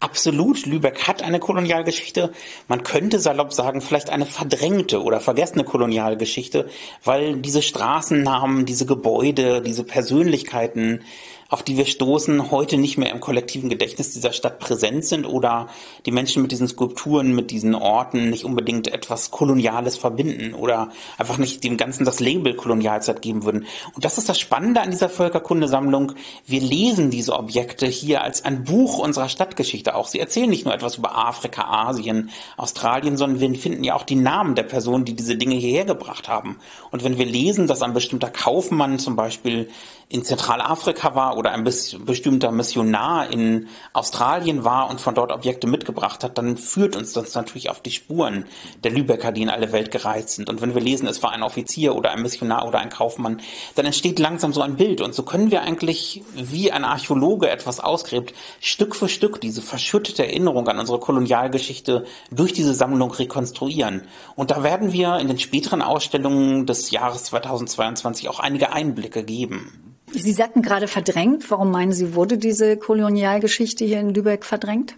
Absolut, Lübeck hat eine Kolonialgeschichte. Man könnte salopp sagen, vielleicht eine verdrängte oder vergessene Kolonialgeschichte, weil diese Straßennamen, diese Gebäude, diese Persönlichkeiten, auf die wir stoßen, heute nicht mehr im kollektiven Gedächtnis dieser Stadt präsent sind oder die Menschen mit diesen Skulpturen, mit diesen Orten nicht unbedingt etwas Koloniales verbinden oder einfach nicht dem Ganzen das Label Kolonialzeit geben würden. Und das ist das Spannende an dieser Völkerkundesammlung. Wir lesen diese Objekte hier als ein Buch unserer Stadtgeschichte auch. Sie erzählen nicht nur etwas über Afrika, Asien, Australien, sondern wir finden ja auch die Namen der Personen, die diese Dinge hierher gebracht haben. Und wenn wir lesen, dass ein bestimmter Kaufmann zum Beispiel in Zentralafrika war oder ein bestimmter Missionar in Australien war und von dort Objekte mitgebracht hat, dann führt uns das natürlich auf die Spuren der Lübecker, die in alle Welt gereist sind. Und wenn wir lesen, es war ein Offizier oder ein Missionar oder ein Kaufmann, dann entsteht langsam so ein Bild. Und so können wir eigentlich, wie ein Archäologe etwas ausgräbt, Stück für Stück diese verschüttete Erinnerung an unsere Kolonialgeschichte durch diese Sammlung rekonstruieren. Und da werden wir in den späteren Ausstellungen des Jahres 2022 auch einige Einblicke geben. Sie sagten gerade verdrängt. Warum meinen Sie, wurde diese Kolonialgeschichte hier in Lübeck verdrängt?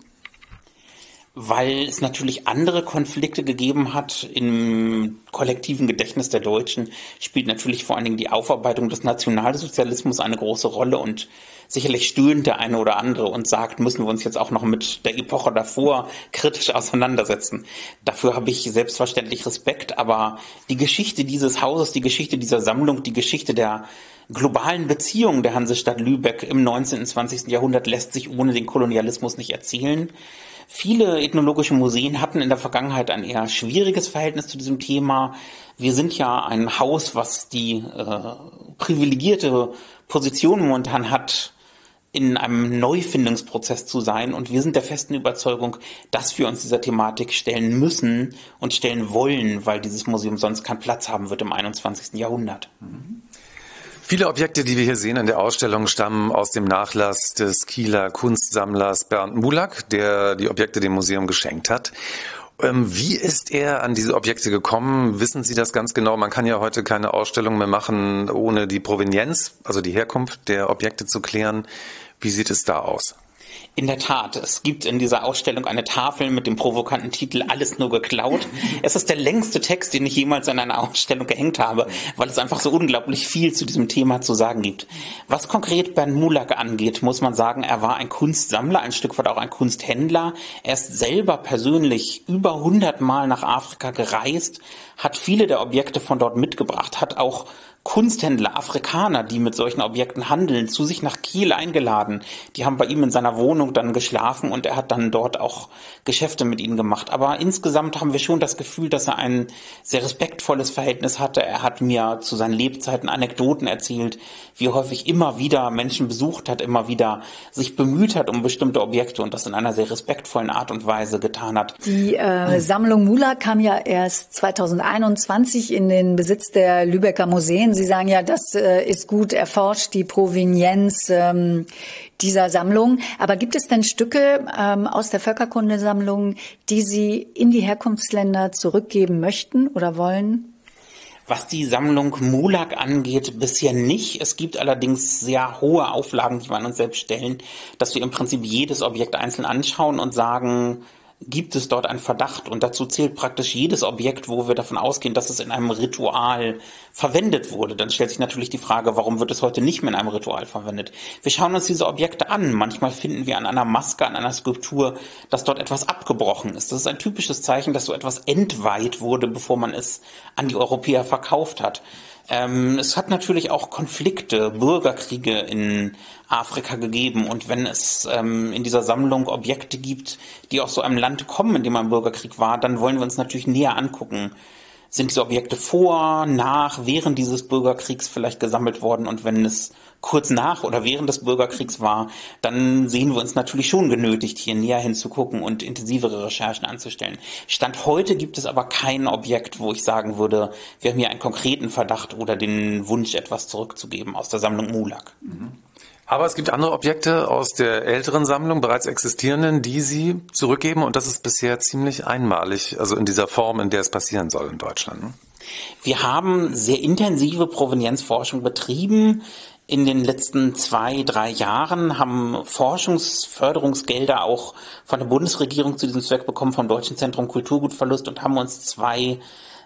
Weil es natürlich andere Konflikte gegeben hat im kollektiven Gedächtnis der Deutschen, spielt natürlich vor allen Dingen die Aufarbeitung des Nationalsozialismus eine große Rolle und sicherlich stöhnt der eine oder andere und sagt, müssen wir uns jetzt auch noch mit der Epoche davor kritisch auseinandersetzen. Dafür habe ich selbstverständlich Respekt, aber die Geschichte dieses Hauses, die Geschichte dieser Sammlung, die Geschichte der globalen Beziehungen der Hansestadt Lübeck im 19. und 20. Jahrhundert lässt sich ohne den Kolonialismus nicht erzählen. Viele ethnologische Museen hatten in der Vergangenheit ein eher schwieriges Verhältnis zu diesem Thema. Wir sind ja ein Haus, was die äh, privilegierte Position momentan hat, in einem Neufindungsprozess zu sein. Und wir sind der festen Überzeugung, dass wir uns dieser Thematik stellen müssen und stellen wollen, weil dieses Museum sonst keinen Platz haben wird im 21. Jahrhundert. Mhm. Viele Objekte, die wir hier sehen in der Ausstellung, stammen aus dem Nachlass des Kieler Kunstsammlers Bernd Mulak, der die Objekte dem Museum geschenkt hat. Ähm, wie ist er an diese Objekte gekommen? Wissen Sie das ganz genau? Man kann ja heute keine Ausstellung mehr machen, ohne die Provenienz, also die Herkunft der Objekte zu klären. Wie sieht es da aus? In der Tat, es gibt in dieser Ausstellung eine Tafel mit dem provokanten Titel Alles nur geklaut. <laughs> Es ist der längste Text, den ich jemals in einer Ausstellung gehängt habe, weil es einfach so unglaublich viel zu diesem Thema zu sagen gibt. Was konkret Bernd Mulak angeht, muss man sagen, er war ein Kunstsammler, ein Stück weit auch ein Kunsthändler. Er ist selber persönlich über 100 Mal nach Afrika gereist, hat viele der Objekte von dort mitgebracht, hat auch Kunsthändler, Afrikaner, die mit solchen Objekten handeln, zu sich nach Kiel eingeladen. Die haben bei ihm in seiner Wohnung dann geschlafen und er hat dann dort auch Geschäfte mit ihnen gemacht. Aber insgesamt haben wir schon das Gefühl, dass er ein sehr respektvolles Verhältnis hatte. Er hat mir zu seinen Lebzeiten Anekdoten erzählt, wie häufig immer wieder Menschen besucht hat, immer wieder sich bemüht hat um bestimmte Objekte und das in einer sehr respektvollen Art und Weise getan hat. Die äh, Sammlung Mula kam ja erst 2021 in den Besitz der Lübecker Museen. Sie sagen ja, das äh, ist gut erforscht, die Provenienz ähm, dieser Sammlung. Aber gibt es denn Stücke ähm, aus der Völkerkundesammlung, die Sie in die Herkunftsländer zurückgeben möchten oder wollen? Was die Sammlung Mulak angeht, bisher nicht. Es gibt allerdings sehr hohe Auflagen, die wir an uns selbst stellen, dass wir im Prinzip jedes Objekt einzeln anschauen und sagen, gibt es dort einen Verdacht und dazu zählt praktisch jedes Objekt, wo wir davon ausgehen, dass es in einem Ritual verwendet wurde. Dann stellt sich natürlich die Frage, warum wird es heute nicht mehr in einem Ritual verwendet? Wir schauen uns diese Objekte an. Manchmal finden wir an einer Maske, an einer Skulptur, dass dort etwas abgebrochen ist. Das ist ein typisches Zeichen, dass so etwas entweiht wurde, bevor man es an die Europäer verkauft hat. Ähm, es hat natürlich auch Konflikte, Bürgerkriege in Afrika gegeben. Und wenn es ähm, in dieser Sammlung Objekte gibt, die aus so einem Land kommen, in dem ein Bürgerkrieg war, dann wollen wir uns natürlich näher angucken. Sind diese Objekte vor, nach, während dieses Bürgerkriegs vielleicht gesammelt worden? Und wenn es kurz nach oder während des Bürgerkriegs war, dann sehen wir uns natürlich schon genötigt, hier näher hinzugucken und intensivere Recherchen anzustellen. Stand heute gibt es aber kein Objekt, wo ich sagen würde, wir haben hier einen konkreten Verdacht oder den Wunsch, etwas zurückzugeben aus der Sammlung Mulak. Mhm. Aber es gibt andere Objekte aus der älteren Sammlung, bereits existierenden, die Sie zurückgeben und das ist bisher ziemlich einmalig, also in dieser Form, in der es passieren soll in Deutschland. Ne? Wir haben sehr intensive Provenienzforschung betrieben. In den letzten zwei, drei Jahren haben Forschungsförderungsgelder auch von der Bundesregierung zu diesem Zweck bekommen, vom Deutschen Zentrum Kulturgutverlust und haben uns zwei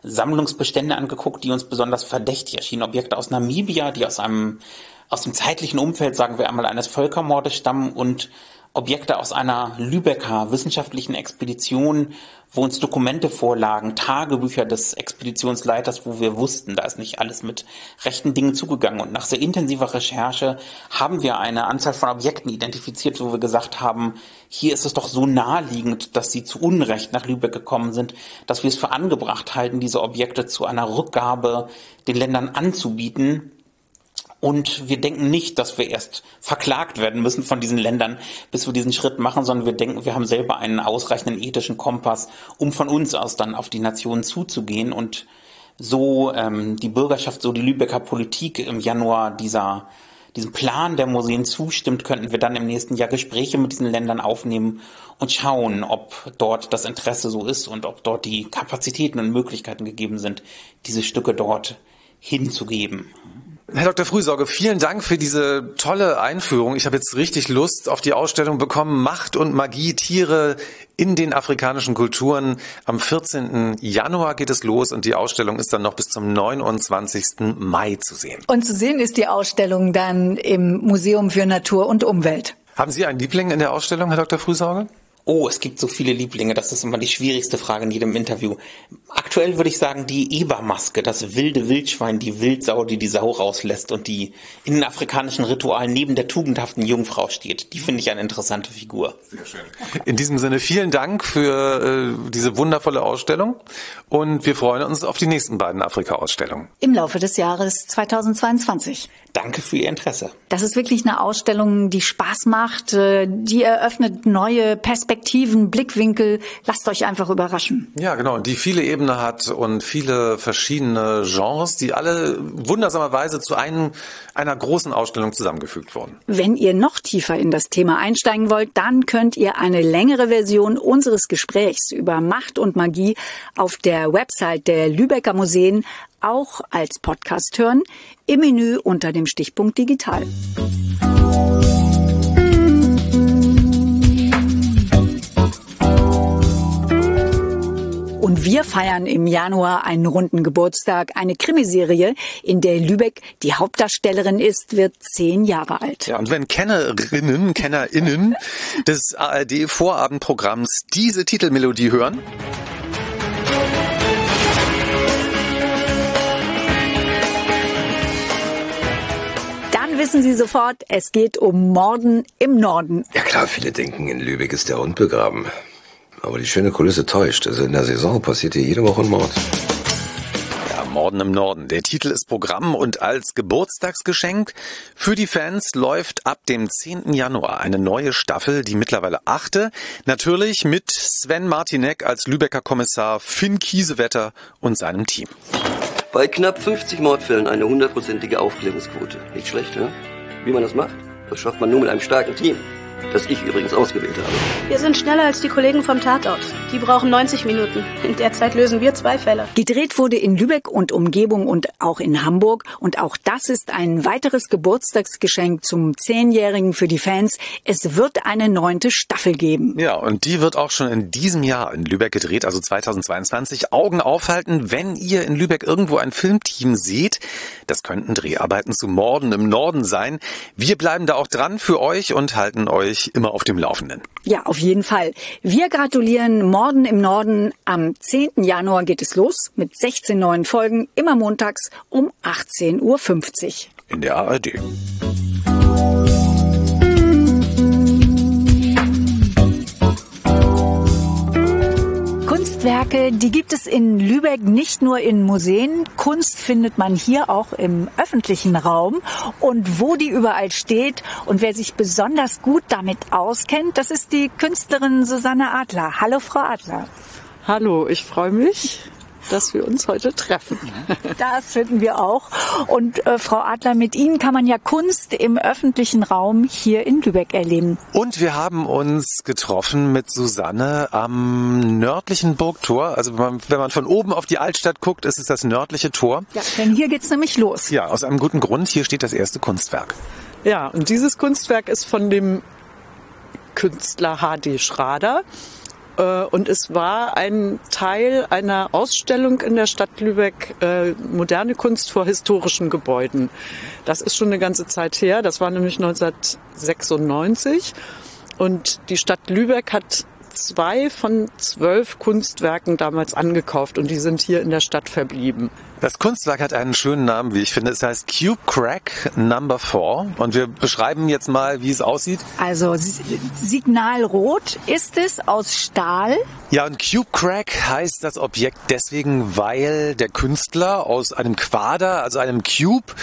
Sammlungsbestände angeguckt, die uns besonders verdächtig erschienen. Objekte aus Namibia, die aus einem aus dem zeitlichen Umfeld, sagen wir einmal, eines Völkermordes stammen und Objekte aus einer Lübecker wissenschaftlichen Expedition, wo uns Dokumente vorlagen, Tagebücher des Expeditionsleiters, wo wir wussten, da ist nicht alles mit rechten Dingen zugegangen. Und nach sehr intensiver Recherche haben wir eine Anzahl von Objekten identifiziert, wo wir gesagt haben, hier ist es doch so naheliegend, dass sie zu Unrecht nach Lübeck gekommen sind, dass wir es für angebracht halten, diese Objekte zu einer Rückgabe den Ländern anzubieten, und wir denken nicht, dass wir erst verklagt werden müssen von diesen Ländern, bis wir diesen Schritt machen, sondern wir denken, wir haben selber einen ausreichenden ethischen Kompass, um von uns aus dann auf die Nationen zuzugehen und so ähm, die Bürgerschaft, so die Lübecker Politik im Januar dieser diesem Plan der Museen zustimmt, könnten wir dann im nächsten Jahr Gespräche mit diesen Ländern aufnehmen und schauen, ob dort das Interesse so ist und ob dort die Kapazitäten und Möglichkeiten gegeben sind, diese Stücke dort hinzugeben. Herr Dr. Frühsorge, vielen Dank für diese tolle Einführung. Ich habe jetzt richtig Lust auf die Ausstellung bekommen. Macht und Magie, Tiere in den afrikanischen Kulturen. Am 14. Januar geht es los und die Ausstellung ist dann noch bis zum 29. Mai zu sehen. Und zu sehen ist die Ausstellung dann im Museum für Natur und Umwelt. Haben Sie einen Liebling in der Ausstellung, Herr Dr. Frühsorge? Oh, es gibt so viele Lieblinge, das ist immer die schwierigste Frage in jedem Interview. Aktuell würde ich sagen, die Ebermaske, das wilde Wildschwein, die Wildsau, die die Sau rauslässt und die in den afrikanischen Ritualen neben der tugendhaften Jungfrau steht. Die finde ich eine interessante Figur. Sehr schön. In diesem Sinne vielen Dank für äh, diese wundervolle Ausstellung und wir freuen uns auf die nächsten beiden Afrika-Ausstellungen. Im Laufe des Jahres 2022. Danke für Ihr Interesse. Das ist wirklich eine Ausstellung, die Spaß macht, äh, die eröffnet neue Perspektiven, Blickwinkel. Lasst euch einfach überraschen. Ja, genau, die viele Ebenen hat und viele verschiedene Genres, die alle wundersamerweise zu einem, einer großen Ausstellung zusammengefügt wurden. Wenn ihr noch tiefer in das Thema einsteigen wollt, dann könnt ihr eine längere Version unseres Gesprächs über Macht und Magie auf der Website der Lübecker Museen auch als Podcast hören, im Menü unter dem Stichpunkt Digital. Und wir feiern im Januar einen runden Geburtstag. Eine Krimiserie, in der Lübeck die Hauptdarstellerin ist, wird zehn Jahre alt. Ja, und wenn Kennerinnen, KennerInnen des ARD-Vorabendprogramms diese Titelmelodie hören, wissen Sie sofort, es geht um Morden im Norden. Ja klar, viele denken, in Lübeck ist der Hund begraben. Aber die schöne Kulisse täuscht. Also in der Saison passiert hier jede Woche ein Mord. Ja, Morden im Norden. Der Titel ist Programm und als Geburtstagsgeschenk für die Fans läuft ab dem 10. Januar eine neue Staffel, die mittlerweile achte. Natürlich mit Sven Martinek als Lübecker Kommissar, Finn Kiesewetter und seinem Team. Bei knapp 50 Mordfällen eine hundertprozentige Aufklärungsquote. Nicht schlecht, ne? Wie man das macht? Das schafft man nur mit einem starken Team. Das ich übrigens ausgewählt habe. Wir sind schneller als die Kollegen vom Tatort. Die brauchen 90 Minuten. In der Zeit lösen wir zwei Fälle. Gedreht wurde in Lübeck und Umgebung und auch in Hamburg. Und auch das ist ein weiteres Geburtstagsgeschenk zum Zehnjährigen für die Fans. Es wird eine neunte Staffel geben. Ja, und die wird auch schon in diesem Jahr in Lübeck gedreht, also 2022. Augen aufhalten, wenn ihr in Lübeck irgendwo ein Filmteam seht. Das könnten Dreharbeiten zu Morden im Norden sein. Wir bleiben da auch dran für euch und halten euch immer auf dem Laufenden. Ja, auf jeden Fall. Wir gratulieren Morden im Norden. Am 10. Januar geht es los mit 16 neuen Folgen, immer montags um 18.50 Uhr. In der ARD. Kunstwerke, die gibt es in Lübeck nicht nur in Museen. Kunst findet man hier auch im öffentlichen Raum. Und wo die überall steht und wer sich besonders gut damit auskennt, das ist die Künstlerin Susanne Adler. Hallo, Frau Adler. Hallo, ich freue mich dass wir uns heute treffen. <laughs> Das finden wir auch. Und äh, Frau Adler, mit Ihnen kann man ja Kunst im öffentlichen Raum hier in Lübeck erleben. Und wir haben uns getroffen mit Susanne am nördlichen Burgtor. Also wenn man, wenn man von oben auf die Altstadt guckt, ist es das nördliche Tor. Ja, denn hier geht's nämlich los. Ja, aus einem guten Grund. Hier steht das erste Kunstwerk. Ja, und dieses Kunstwerk ist von dem Künstler H.D. Schrader. Äh, und es war ein Teil einer Ausstellung in der Stadt Lübeck, äh, moderne Kunst vor historischen Gebäuden. Das ist schon eine ganze Zeit her. Das war nämlich 1996. Und die Stadt Lübeck hat zwei von zwölf Kunstwerken damals angekauft und die sind hier in der Stadt verblieben. Das Kunstwerk hat einen schönen Namen, wie ich finde. Es heißt Cube Crack Number 4 und wir beschreiben jetzt mal, wie es aussieht. Also Signalrot ist es aus Stahl. Ja, und Cube Crack heißt das Objekt deswegen, weil der Künstler aus einem Quader, also einem Cube,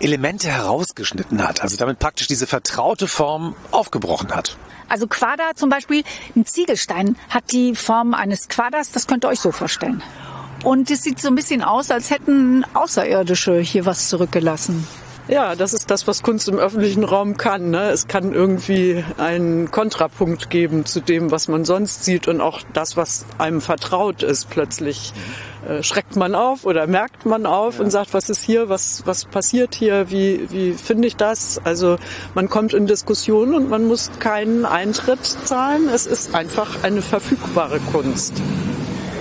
Elemente herausgeschnitten hat. Also damit praktisch diese vertraute Form aufgebrochen hat. Also Quader zum Beispiel, ein Ziegelstein hat die Form eines Quaders, das könnt ihr euch so vorstellen. Und es sieht so ein bisschen aus, als hätten Außerirdische hier was zurückgelassen. Ja, das ist das, was Kunst im öffentlichen Raum kann. Ne? Es kann irgendwie einen Kontrapunkt geben zu dem, was man sonst sieht und auch das, was einem vertraut ist. Plötzlich äh, schreckt man auf oder merkt man auf ja. und sagt, was ist hier, was, was passiert hier, wie, wie finde ich das? Also man kommt in Diskussionen und man muss keinen Eintritt zahlen. Es ist einfach eine verfügbare Kunst.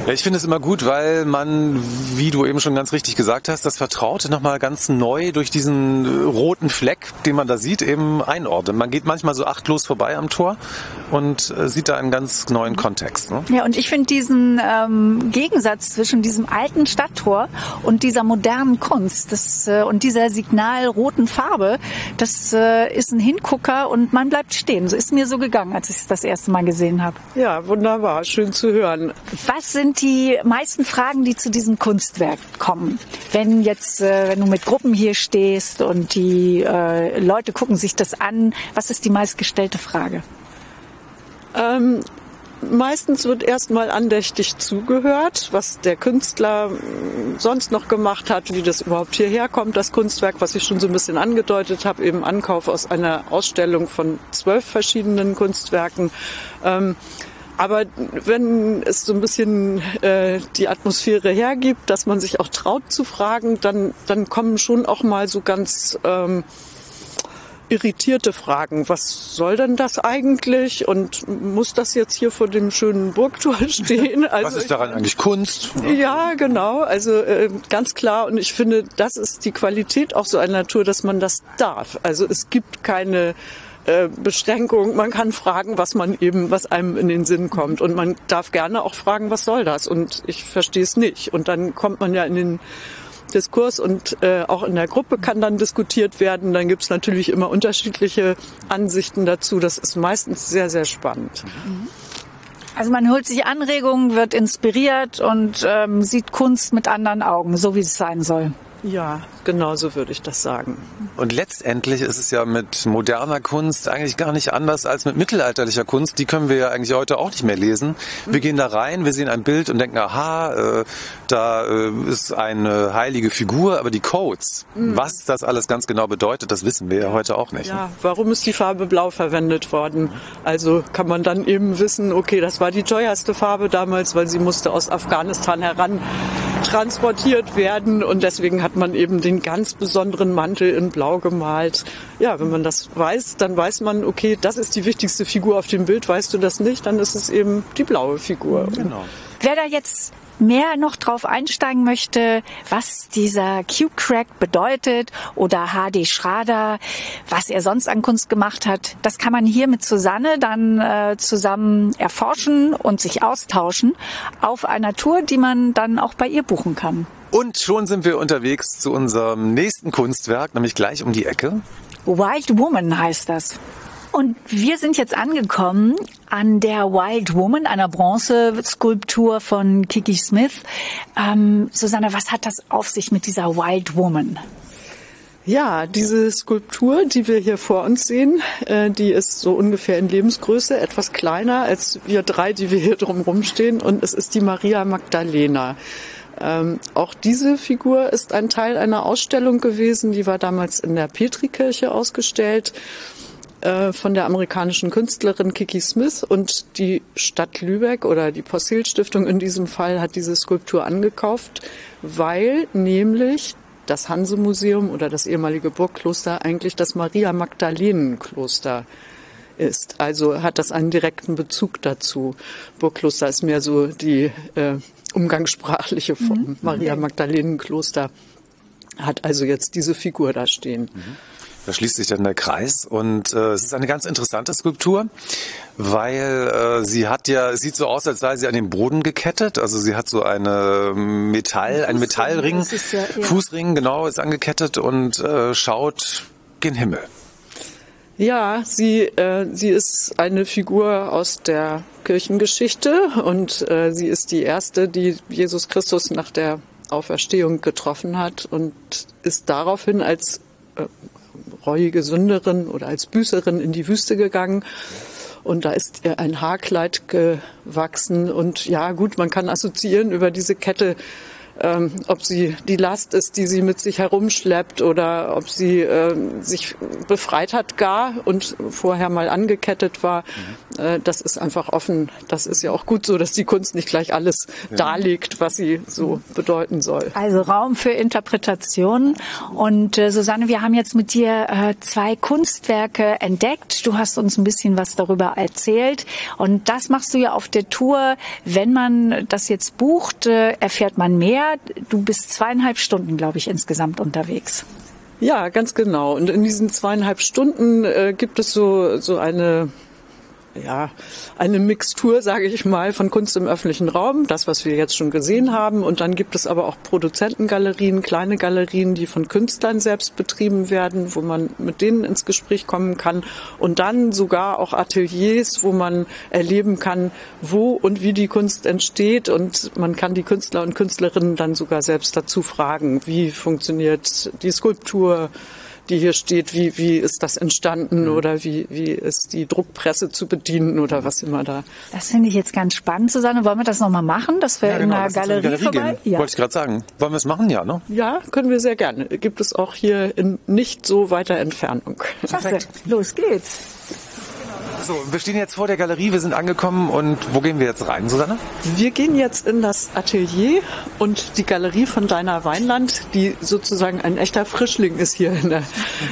Ja, ich finde es immer gut, weil man, wie du eben schon ganz richtig gesagt hast, das Vertraute nochmal ganz neu durch diesen äh, roten Fleck, den man da sieht, eben einordnet. Man geht manchmal so achtlos vorbei am Tor und äh, sieht da einen ganz neuen Kontext. Ne? Ja, und ich finde diesen ähm, Gegensatz zwischen diesem alten Stadttor und dieser modernen Kunst das, äh, und dieser signalroten Farbe, das äh, ist ein Hingucker und man bleibt stehen. So ist mir so gegangen, als ich es das erste Mal gesehen habe. Ja, wunderbar, schön zu hören. Was sind sind die meisten Fragen, die zu diesem Kunstwerk kommen? Wenn jetzt, äh, wenn du mit Gruppen hier stehst und die äh, Leute gucken sich das an, was ist die meistgestellte Frage? Ähm, meistens wird erstmal andächtig zugehört, was der Künstler sonst noch gemacht hat, wie das überhaupt hierher kommt, das Kunstwerk, was ich schon so ein bisschen angedeutet habe, eben Ankauf aus einer Ausstellung von zwölf verschiedenen Kunstwerken. Ähm, aber wenn es so ein bisschen äh, die Atmosphäre hergibt, dass man sich auch traut zu fragen, dann, dann kommen schon auch mal so ganz ähm, irritierte Fragen. Was soll denn das eigentlich? Und muss das jetzt hier vor dem schönen Burgtor <laughs> stehen? Also, Was ist daran eigentlich Kunst? Ja, genau. Also äh, ganz klar. Und ich finde, das ist die Qualität auch so einer Natur, dass man das darf. Also es gibt keine äh, Beschränkung. Man kann fragen, was man eben, was einem in den Sinn kommt. Und man darf gerne auch fragen, was soll das? Und ich verstehe es nicht. Und dann kommt man ja in den Diskurs und äh, auch in der Gruppe kann dann diskutiert werden. Dann gibt's natürlich immer unterschiedliche Ansichten dazu. Das ist meistens sehr, sehr spannend. Also man holt sich Anregungen, wird inspiriert und ähm, sieht Kunst mit anderen Augen, so wie es sein soll. Ja, genau so würde ich das sagen. Und letztendlich ist es ja mit moderner Kunst eigentlich gar nicht anders als mit mittelalterlicher Kunst. Die können wir ja eigentlich heute auch nicht mehr lesen. Wir gehen da rein, wir sehen ein Bild und denken, aha, äh, da äh, ist eine heilige Figur, aber die Codes, Mhm. was das alles ganz genau bedeutet, das wissen wir ja heute auch nicht. Ja, warum ist die Farbe blau verwendet worden? Also kann man dann eben wissen, okay, das war die teuerste Farbe damals, weil sie musste aus Afghanistan heran transportiert werden und deswegen hat man eben den ganz besonderen Mantel in blau gemalt. Ja, wenn man das weiß, dann weiß man, okay, das ist die wichtigste Figur auf dem Bild. Weißt du das nicht, dann ist es eben die blaue Figur. Genau. Wer da jetzt mehr noch drauf einsteigen möchte, was dieser Cube Crack bedeutet oder HD Schrader, was er sonst an Kunst gemacht hat, das kann man hier mit Susanne dann äh, zusammen erforschen und sich austauschen auf einer Tour, die man dann auch bei ihr buchen kann. Und schon sind wir unterwegs zu unserem nächsten Kunstwerk, nämlich gleich um die Ecke. Wild Woman heißt das. Und wir sind jetzt angekommen an der Wild Woman, einer Bronzeskulptur von Kiki Smith. Ähm, Susanne, was hat das auf sich mit dieser Wild Woman? Ja, diese Skulptur, die wir hier vor uns sehen, äh, die ist so ungefähr in Lebensgröße, etwas kleiner als wir drei, die wir hier drumherum stehen. Und es ist die Maria Magdalena. Ähm, auch diese Figur ist ein Teil einer Ausstellung gewesen, die war damals in der Petrikirche ausgestellt äh, von der amerikanischen Künstlerin Kiki Smith. Und die Stadt Lübeck oder die Possil-Stiftung in diesem Fall hat diese Skulptur angekauft, weil nämlich das Hanse-Museum oder das ehemalige Burgkloster eigentlich das Maria-Magdalenen-Kloster ist. Also hat das einen direkten Bezug dazu. Burgkloster ist mehr so die äh, umgangssprachliche Form. Maria Magdalenen Kloster hat also jetzt diese Figur da stehen. Da schließt sich dann der Kreis und äh, es ist eine ganz interessante Skulptur, weil äh, sie hat ja, es sieht so aus, als sei sie an den Boden gekettet. Also sie hat so eine Metall, einen Metallring, ja- ja. Fußring genau ist angekettet und äh, schaut gen Himmel. Ja, sie, äh, sie ist eine Figur aus der Kirchengeschichte und äh, sie ist die erste, die Jesus Christus nach der Auferstehung getroffen hat und ist daraufhin als äh, reuige Sünderin oder als Büßerin in die Wüste gegangen. Und da ist ihr ein Haarkleid gewachsen. Und ja, gut, man kann assoziieren über diese Kette, ähm, ob sie die Last ist, die sie mit sich herumschleppt oder ob sie ähm, sich befreit hat gar und vorher mal angekettet war. Äh, das ist einfach offen. Das ist ja auch gut so, dass die Kunst nicht gleich alles Ja. darlegt, was sie so bedeuten soll. Also Raum für Interpretationen. Und äh, Susanne, wir haben jetzt mit dir äh, zwei Kunstwerke entdeckt. Du hast uns ein bisschen was darüber erzählt. Und das machst du ja auf der Tour. Wenn man das jetzt bucht, äh, erfährt man mehr. Du bist zweieinhalb Stunden, glaube ich, insgesamt unterwegs. Ja, ganz genau. Und in diesen zweieinhalb Stunden äh, gibt es so, so eine, ja, eine Mixtur, sage ich mal, von Kunst im öffentlichen Raum, das, was wir jetzt schon gesehen haben. Und dann gibt es aber auch Produzentengalerien, kleine Galerien, die von Künstlern selbst betrieben werden, wo man mit denen ins Gespräch kommen kann. Und dann sogar auch Ateliers, wo man erleben kann, wo und wie die Kunst entsteht. Und man kann die Künstler und Künstlerinnen dann sogar selbst dazu fragen, wie funktioniert die Skulptur, die hier steht, wie, wie ist das entstanden oder wie, wie ist die Druckpresse zu bedienen oder was immer da. Das finde ich jetzt ganz spannend, Susanne. Wollen wir das nochmal machen, dass wir in der uns in Galerie, vorbei? gehen. Wollte ich gerade sagen. Wollen wir es machen? Ja, ne? Ja, können wir sehr gerne. Gibt es auch hier in nicht so weiter Entfernung. Klasse. Los geht's. So, wir stehen jetzt vor der Galerie, wir sind angekommen und wo gehen wir jetzt rein, Susanne? Wir gehen jetzt in das Atelier und die Galerie von Deiner Weinland, die sozusagen ein echter Frischling ist hier in der,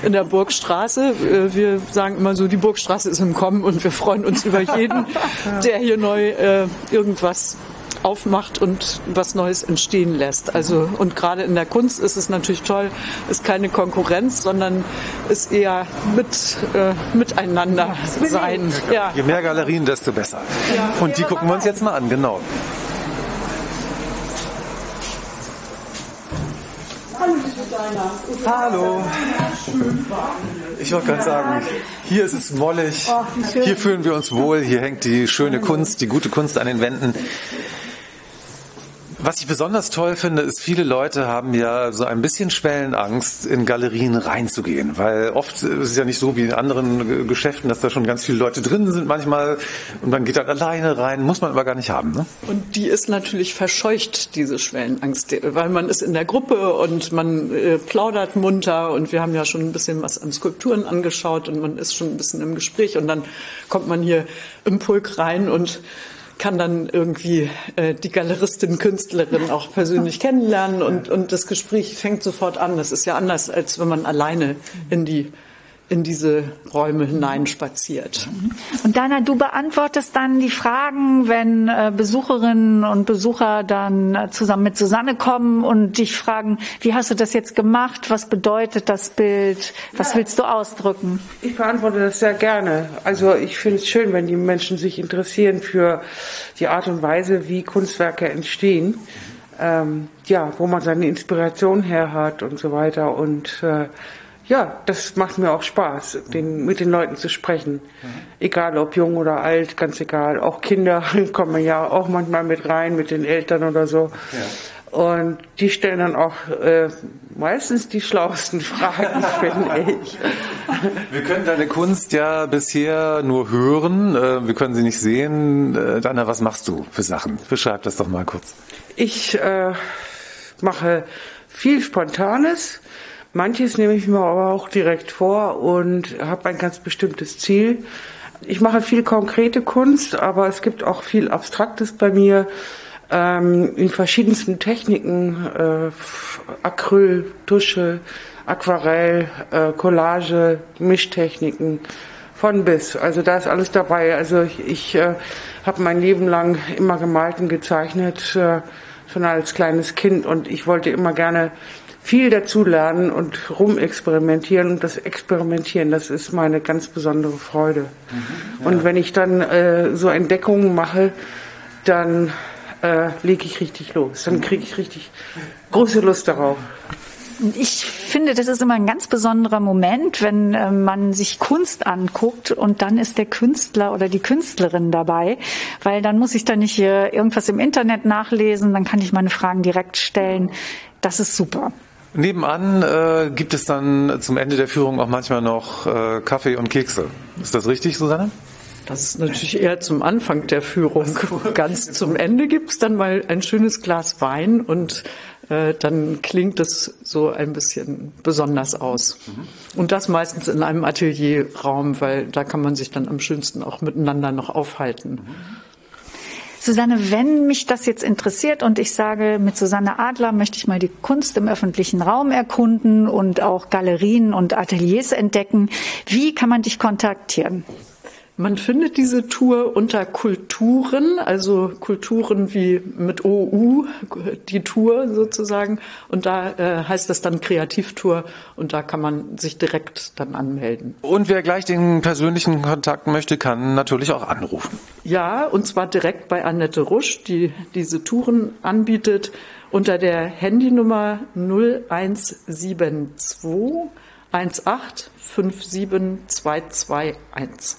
in der Burgstraße. Äh, Wir sagen immer so, die Burgstraße ist im Kommen und wir freuen uns über jeden, <laughs> der hier neu äh, irgendwas aufmacht und was Neues entstehen lässt. Also und gerade in der Kunst ist es natürlich toll, ist keine Konkurrenz, sondern ist eher mit äh, miteinander sein. Ja. Je mehr Galerien, desto besser. Und die gucken wir uns jetzt mal an, genau. Hallo. Ich wollte gerade sagen, hier ist es mollig, hier fühlen wir uns wohl, hier hängt die schöne Kunst, die gute Kunst an den Wänden. Was ich besonders toll finde, ist, viele Leute haben ja so ein bisschen Schwellenangst, in Galerien reinzugehen, weil oft ist es ja nicht so wie in anderen Geschäften, dass da schon ganz viele Leute drin sind manchmal und man geht dann alleine rein, muss man aber gar nicht haben. Ne? Und die ist natürlich verscheucht, diese Schwellenangst, weil man ist in der Gruppe und man äh, plaudert munter und wir haben ja schon ein bisschen was an Skulpturen angeschaut und man ist schon ein bisschen im Gespräch und dann kommt man hier im Pulk rein und kann dann irgendwie äh, die Galeristin, Künstlerin auch persönlich kennenlernen und, und das Gespräch fängt sofort an. Das ist ja anders, als wenn man alleine in die in diese Räume hineinspaziert. Und Dana, du beantwortest dann die Fragen, wenn äh, Besucherinnen und Besucher dann äh, zusammen mit Susanne kommen und dich fragen, wie hast du das jetzt gemacht? Was bedeutet das Bild? Was Ja. willst du ausdrücken? Ich beantworte das sehr gerne. Also ich finde es schön, wenn die Menschen sich interessieren für die Art und Weise, wie Kunstwerke entstehen. Ähm, ja, wo man seine Inspiration her hat und so weiter. Und äh, ja, das macht mir auch Spaß, den, mit den Leuten zu sprechen. Egal ob jung oder alt, ganz egal. Auch Kinder <laughs> kommen ja auch manchmal mit rein, mit den Eltern oder so. Und die stellen dann auch äh, meistens die schlauesten <laughs> Fragen, finde ich. Wir können deine Kunst ja bisher nur hören, äh, wir können sie nicht sehen. Äh, Dana, was machst du für Sachen? Beschreib das doch mal kurz. Ich äh, mache viel Spontanes. Manches nehme ich mir aber auch direkt vor und habe ein ganz bestimmtes Ziel. Ich mache viel konkrete Kunst, aber es gibt auch viel Abstraktes bei mir ähm, in verschiedensten Techniken, äh, Acryl, Tusche, Aquarell, äh, Collage, Mischtechniken, von bis. Also da ist alles dabei. Also ich, ich äh, habe mein Leben lang immer gemalt und gezeichnet, äh, schon als kleines Kind und ich wollte immer gerne viel dazu lernen und rumexperimentieren und das Experimentieren, das ist meine ganz besondere Freude. Und wenn ich dann äh, so Entdeckungen mache, dann äh, lege ich richtig los. Dann kriege ich richtig große Lust darauf. Ich finde, das ist immer ein ganz besonderer Moment, wenn äh, man sich Kunst anguckt und dann ist der Künstler oder die Künstlerin dabei, weil dann muss ich da nicht äh, irgendwas im Internet nachlesen, dann kann ich meine Fragen direkt stellen. Das ist super. Nebenan äh, gibt es dann zum Ende der Führung auch manchmal noch äh, Kaffee und Kekse. Ist das richtig, Susanne? Das ist natürlich eher zum Anfang der Führung. <laughs> Ganz zum Ende gibt's dann mal ein schönes Glas Wein und äh, dann klingt es so ein bisschen besonders aus. Und das meistens in einem Atelierraum, weil da kann man sich dann am schönsten auch miteinander noch aufhalten. Susanne, wenn mich das jetzt interessiert und ich sage, mit Susanne Adler möchte ich mal die Kunst im öffentlichen Raum erkunden und auch Galerien und Ateliers entdecken, wie kann man dich kontaktieren? Man findet diese Tour unter Kulturen, also Kulturen wie mit OU, die Tour sozusagen. Und da äh, heißt das dann Kreativtour und da kann man sich direkt dann anmelden. Und wer gleich den persönlichen Kontakt möchte, kann natürlich auch anrufen. Ja, und zwar direkt bei Annette Rusch, die diese Touren anbietet, unter der Handynummer 0172 1857221.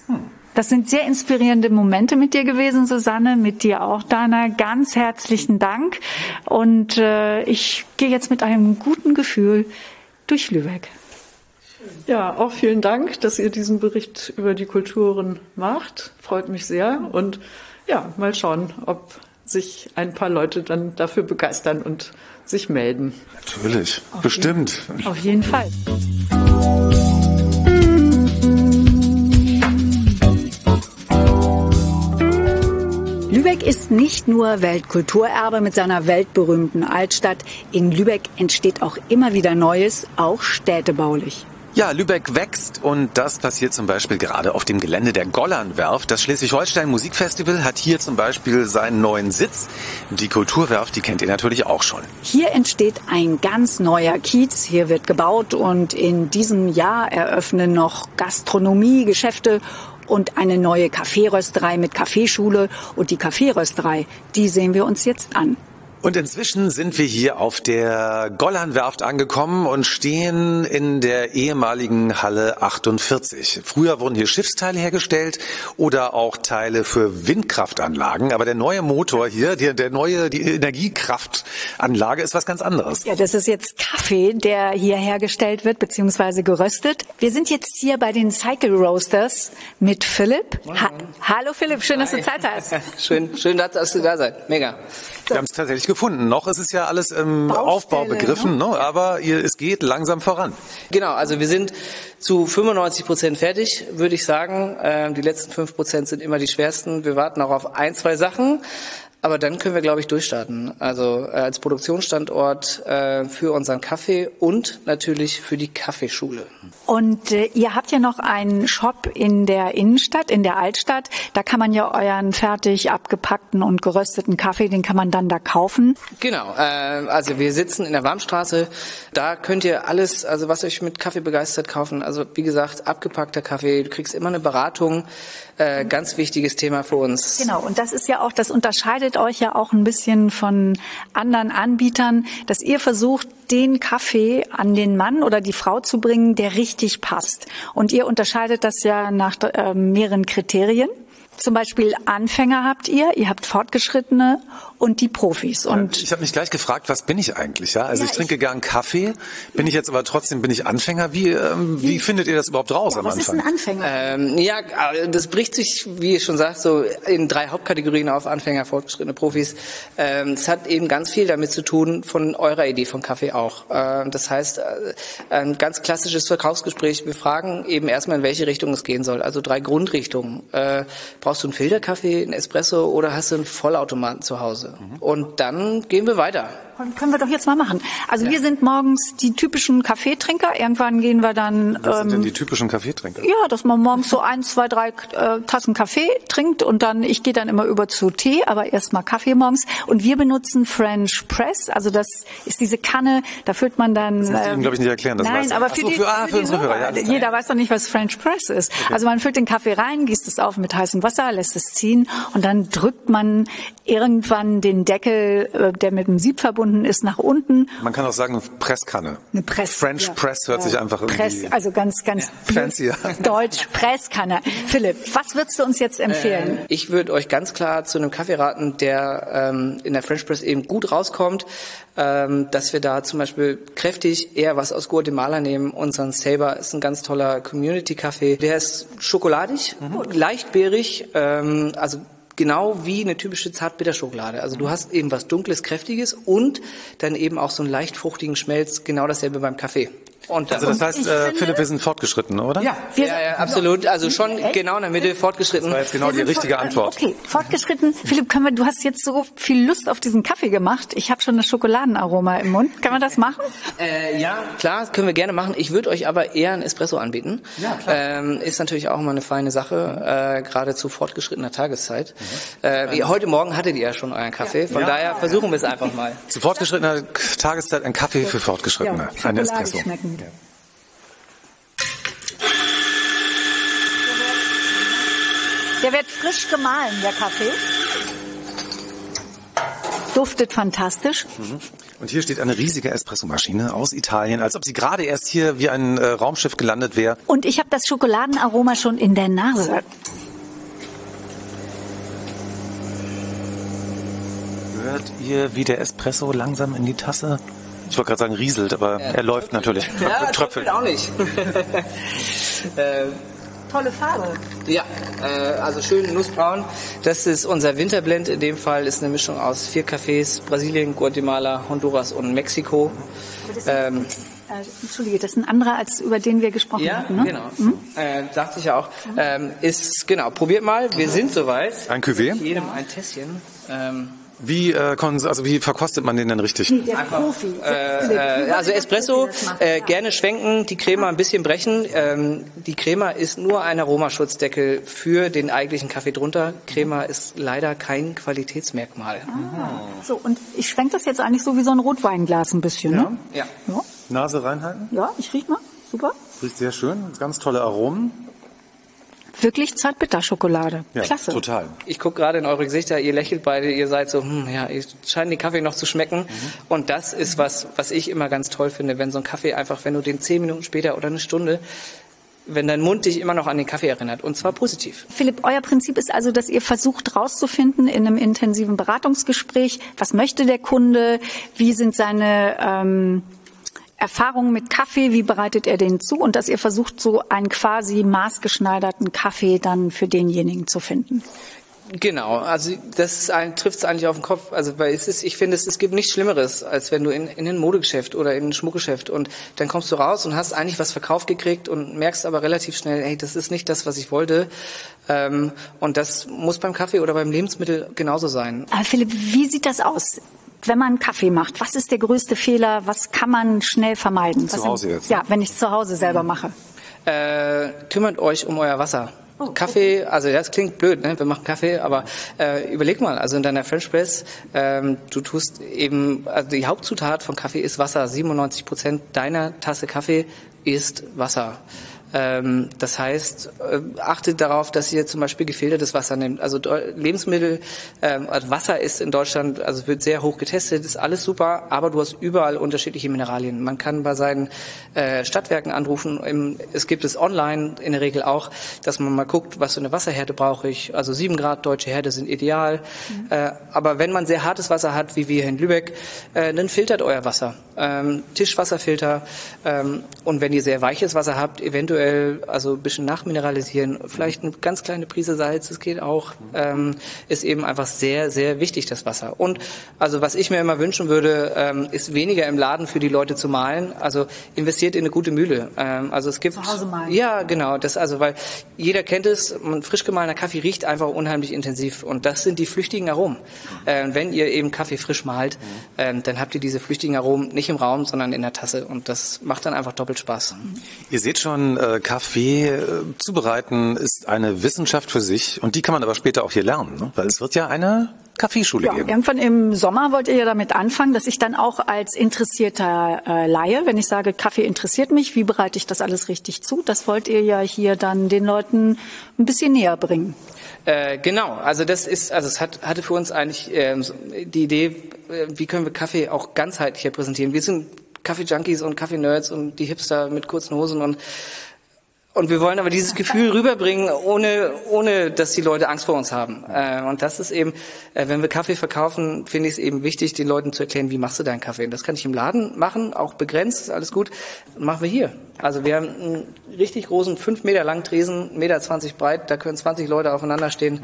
Das sind sehr inspirierende Momente mit dir gewesen, Susanne, mit dir auch, Dana. Ganz herzlichen Dank. Und äh, ich gehe jetzt mit einem guten Gefühl durch Lübeck. Ja, auch vielen Dank, dass ihr diesen Bericht über die Kulturen macht. Freut mich sehr. Und ja, mal schauen, ob sich ein paar Leute dann dafür begeistern und sich melden. Natürlich, bestimmt. Auf jeden Fall. Lübeck ist nicht nur Weltkulturerbe mit seiner weltberühmten Altstadt. In Lübeck entsteht auch immer wieder Neues, auch städtebaulich. Ja, Lübeck wächst und das passiert zum Beispiel gerade auf dem Gelände der Gollernwerft. Das Schleswig-Holstein Musikfestival hat hier zum Beispiel seinen neuen Sitz. Die Kulturwerft, die kennt ihr natürlich auch schon. Hier entsteht ein ganz neuer Kiez. Hier wird gebaut und in diesem Jahr eröffnen noch Gastronomie, Geschäfte und eine neue Kaffeerösterei mit Kaffeeschule. Und die Kaffeerösterei, die sehen wir uns jetzt an. Und inzwischen sind wir hier auf der Gollernwerft angekommen und stehen in der ehemaligen Halle 48. Früher wurden hier Schiffsteile hergestellt oder auch Teile für Windkraftanlagen. Aber der neue Motor hier, der, der neue, die Energiekraftanlage ist was ganz anderes. Ja, das ist jetzt Kaffee, der hier hergestellt wird, beziehungsweise geröstet. Wir sind jetzt hier bei den Cycle Roasters mit Philipp. Ha Hallo Philipp, schön, dass du Zeit hast. <laughs> schön, schön, dass du da seid. Mega. Wir haben es tatsächlich gefunden. Noch ist es ja alles im Aufbau begriffen, ne? aber ihr, es geht langsam voran. Genau, also wir sind zu 95 Prozent fertig, würde ich sagen. Ähm, die letzten fünf Prozent sind immer die schwersten. Wir warten auch auf ein, zwei Sachen. Aber dann können wir, glaube ich, durchstarten. Also äh, als Produktionsstandort äh, für unseren Kaffee und natürlich für die Kaffeeschule. Und äh, ihr habt ja noch einen Shop in der Innenstadt, in der Altstadt. Da kann man ja euren fertig abgepackten und gerösteten Kaffee, den kann man dann da kaufen. Genau. Äh, also wir sitzen in der Warmstraße. Da könnt ihr alles, also was euch mit Kaffee begeistert, kaufen. Also wie gesagt, abgepackter Kaffee. Du kriegst immer eine Beratung. Äh, ganz wichtiges Thema für uns. Genau. Und das ist ja auch, das unterscheidet euch ja auch ein bisschen von anderen Anbietern, dass ihr versucht, den Kaffee an den Mann oder die Frau zu bringen, der richtig passt. Und ihr unterscheidet das ja nach äh, mehreren Kriterien. Zum Beispiel Anfänger habt ihr, ihr habt Fortgeschrittene und die Profis. Und ich habe mich gleich gefragt, was bin ich eigentlich? Ja, also Ja, ich trinke gern Kaffee, bin ich jetzt aber trotzdem bin ich Anfänger. Wie ähm, wie findet ihr das überhaupt raus am was ist Anfang? ein Anfänger? Ähm, ja, das bricht sich, wie ich schon sagt, so in drei Hauptkategorien auf Anfänger, fortgeschrittene Profis. Ähm, Es hat eben ganz viel damit zu tun, von eurer Idee vom Kaffee auch. Ähm, Das heißt, äh, ein ganz klassisches Verkaufsgespräch. Wir fragen eben erstmal, in welche Richtung es gehen soll. Also drei Grundrichtungen. Äh, Brauchst du einen Filterkaffee, einen Espresso oder hast du einen Vollautomaten zu Hause? Und dann gehen wir weiter. Können wir doch jetzt mal machen. Also wir sind morgens die typischen Kaffeetrinker. Irgendwann gehen wir dann. Was sind denn ähm, die typischen Kaffeetrinker? ja, dass man morgens so ein, zwei, drei äh, Tassen Kaffee trinkt und dann, ich gehe dann immer über zu Tee, aber erstmal Kaffee morgens. Und wir benutzen French Press, also das ist diese Kanne, da füllt man dann. Das ähm, ihm, glaube ich, nicht erklären. Das Nein, er. aber Ach für, so, die, für, ah, für die unsere Hörer. Ja. Jeder weiß doch nicht, was French Press ist. Also man füllt den Kaffee rein, gießt es auf mit heißem Wasser, lässt es ziehen und dann drückt man irgendwann den Deckel, äh, der mit dem Sieb verbunden ist, nach unten. Man kann auch sagen Presskanne. Eine Press. French ja. Press hört sich einfach irgendwie Press, also ganz, ganz fancy an. <laughs> Deutsch, Presskanne. Philipp, was würdest du uns jetzt empfehlen? Ähm, ich würde euch ganz klar zu einem Kaffee raten, der ähm, in der French Press eben gut rauskommt, ähm, dass wir da zum Beispiel kräftig eher was aus Guatemala nehmen. Unseren Saber ist ein ganz toller Community-Kaffee. Der ist schokoladig, leicht beerig, ähm, also genau wie eine typische Zartbitterschokolade. Also du hast eben was Dunkles, Kräftiges und dann eben auch so einen leicht fruchtigen Schmelz, genau dasselbe beim Kaffee. Und Also das heißt, äh, Philipp, wir sind fortgeschritten, oder? ja, ja, ja, absolut. Also schon genau in der Mitte fortgeschritten. Das war jetzt genau die richtige Antwort. Okay, fortgeschritten. <laughs> Philipp, können wir, du hast jetzt so viel Lust auf diesen Kaffee gemacht. Ich habe schon das Schokoladenaroma im Mund. Können wir das machen? Äh, ja, klar, können wir gerne machen. Ich würde euch aber eher einen Espresso anbieten. Ja, klar. Ähm, ist natürlich auch immer eine feine Sache, äh, gerade zu fortgeschrittener Tageszeit. Äh, ihr- heute Morgen hattet ihr ja schon euren Kaffee, von Ja. daher versuchen wir es einfach mal. Zu fortgeschrittener Tageszeit ein Kaffee für Fortgeschrittene. ein Schokolade Espresso. schmecken. Der wird frisch gemahlen, der Kaffee. Duftet fantastisch. Mhm. Und hier steht eine riesige Espressomaschine aus Italien, als ob sie gerade erst hier wie ein äh, Raumschiff gelandet wäre. Und ich habe das Schokoladenaroma schon in der Nase. Hört ihr, wie der Espresso langsam in die Tasse? Ich wollte gerade sagen rieselt, aber er läuft natürlich. Ja, Tröpfelt. tröpfelt auch nicht. <laughs> äh, Tolle Farbe. Ja, äh, also schön nussbraun. Das ist unser Winterblend. In dem Fall ist eine Mischung aus vier Cafés, Brasilien, Guatemala, Honduras und Mexiko. Ähm, Äh, Entschuldige, das ist ein anderer, als über den wir gesprochen ja, hatten. Ne? genau. Äh, sagte ich ja auch. Ähm, ist, genau, probiert mal. Wir sind soweit. Ein Cuvée? Jedem ein Tässchen. Ähm, Wie, äh, also wie verkostet man den denn richtig? Der Profi. Äh, äh, also Espresso äh, gerne schwenken, die Crema ein bisschen brechen. Ähm, die Crema ist nur ein Aromaschutzdeckel für den eigentlichen Kaffee drunter. Crema ist leider kein Qualitätsmerkmal. So, und ich schwenke das jetzt eigentlich so wie so ein Rotweinglas ein bisschen. Ne? Ja. Ja, Nase reinhalten. ja ich riech mal. Super. Riecht sehr schön. Ganz tolle Aromen. Wirklich Zartbitterschokolade. Ja, Klasse. total. Ich gucke gerade in eure Gesichter, ihr lächelt beide, ihr seid so, hm, ja, ihr scheint den Kaffee noch zu schmecken. Und das ist was, was ich immer ganz toll finde, wenn so ein Kaffee einfach, wenn du den zehn Minuten später oder eine Stunde, wenn dein Mund dich immer noch an den Kaffee erinnert. Und zwar positiv. Philipp, euer Prinzip ist also, dass ihr versucht herauszufinden in einem intensiven Beratungsgespräch, was möchte der Kunde, wie sind seine ähm, Erfahrungen mit Kaffee, wie bereitet er den zu und dass ihr versucht, so einen quasi maßgeschneiderten Kaffee dann für denjenigen zu finden. Genau, also das trifft es eigentlich auf den Kopf. Also weil es ist, ich finde, es, es gibt nichts Schlimmeres, als wenn du in, in ein Modegeschäft oder in ein Schmuckgeschäft und dann kommst du raus und hast eigentlich was verkauft gekriegt und merkst aber relativ schnell, hey, das ist nicht das, was ich wollte. Ähm, und das muss beim Kaffee oder beim Lebensmittel genauso sein. Aber Philipp, wie sieht das aus? Wenn man Kaffee macht, was ist der größte Fehler? Was kann man schnell vermeiden? Zu was Hause sind, jetzt, Ja, wenn ich es zu Hause selber mache. Äh, kümmert euch um euer Wasser. Kaffee, also das klingt blöd, ne? wir machen Kaffee, aber äh, überleg mal, also in deiner French Press, ähm, du tust eben, also die Hauptzutat von Kaffee ist Wasser. 97 Prozent deiner Tasse Kaffee ist Wasser. Ähm, das heißt, äh, achtet darauf, dass ihr zum Beispiel gefiltertes Wasser nehmt. Also Lebensmittel, ähm, also Wasser ist in Deutschland, also wird sehr hoch getestet, ist alles super, aber du hast überall unterschiedliche Mineralien. Man kann bei seinen äh, Stadtwerken anrufen. Es gibt es online in der Regel auch, dass man mal guckt, was für eine Wasserhärte brauche ich. Also sieben Grad deutsche Härte sind ideal. Äh, aber wenn man sehr hartes Wasser hat, wie wir hier in Lübeck, dann filtert euer Wasser. Ähm, Tischwasserfilter. Und wenn ihr sehr weiches Wasser habt, eventuell also ein bisschen nachmineralisieren, vielleicht eine ganz kleine Prise Salz, das geht auch, ähm, ist eben einfach sehr, sehr wichtig, das Wasser. Und also was ich mir immer wünschen würde, ähm, ist weniger im Laden für die Leute zu mahlen. Also investiert in eine gute Mühle. Ähm, also es gibt Zu Hause malen. ja genau, das also weil jeder kennt es, ein frisch gemahlener Kaffee riecht einfach unheimlich intensiv und das sind die flüchtigen Aromen. Ähm, wenn ihr eben Kaffee frisch malt, ähm, dann habt ihr diese flüchtigen Aromen nicht im Raum, sondern in der Tasse und das macht dann einfach doppelt Spaß. Ihr seht schon, äh, Kaffee äh, zubereiten ist eine Wissenschaft für sich und die kann man aber später auch hier lernen, ne? weil es wird ja eine Kaffeeschule Ja, geben. irgendwann im Sommer wollt ihr ja damit anfangen, dass ich dann auch als interessierter äh, Laie, wenn ich sage, Kaffee interessiert mich, wie bereite ich das alles richtig zu, das wollt ihr ja hier dann den Leuten ein bisschen näher bringen. Äh, genau, also das ist, also es hat, hatte für uns eigentlich so die Idee, äh, wie können wir Kaffee auch ganzheitlicher präsentieren. Wir sind Kaffee-Junkies und Kaffee-Nerds und die Hipster mit kurzen Hosen und und wir wollen aber dieses Gefühl rüberbringen, ohne, ohne dass die Leute Angst vor uns haben. Äh, und das ist eben, äh, wenn wir Kaffee verkaufen, finde ich es eben wichtig, den Leuten zu erklären, wie machst du deinen Kaffee. Und das kann ich im Laden machen, auch begrenzt, ist alles gut. Machen wir hier. Also wir haben einen richtig großen, fünf Meter langen Tresen, Meter zwanzig breit, da können 20 Leute aufeinander stehen.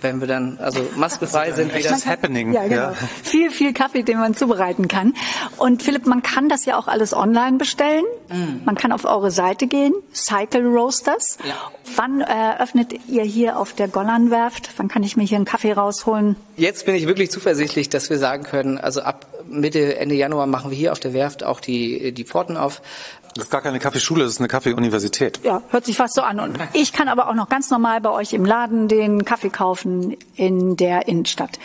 Wenn wir dann also maskenfrei sind, wie das Happening. Ja, genau. Viel, viel Kaffee, den man zubereiten kann. Und Philipp, man kann das ja auch alles online bestellen. Mm. Man kann auf eure Seite gehen, Cycle Roasters. Ja. Wann äh, öffnet ihr hier auf der Gollernwerft? Wann kann ich mir hier einen Kaffee rausholen? Jetzt bin ich wirklich zuversichtlich, dass wir sagen können, also ab Mitte, Ende Januar machen wir hier auf der Werft auch die, die Pforten auf. Das ist gar keine Kaffeeschule, das ist eine Kaffeeuniversität. Ja, hört sich fast so an. Und ich kann aber auch noch ganz normal bei euch im Laden den Kaffee kaufen in der Innenstadt.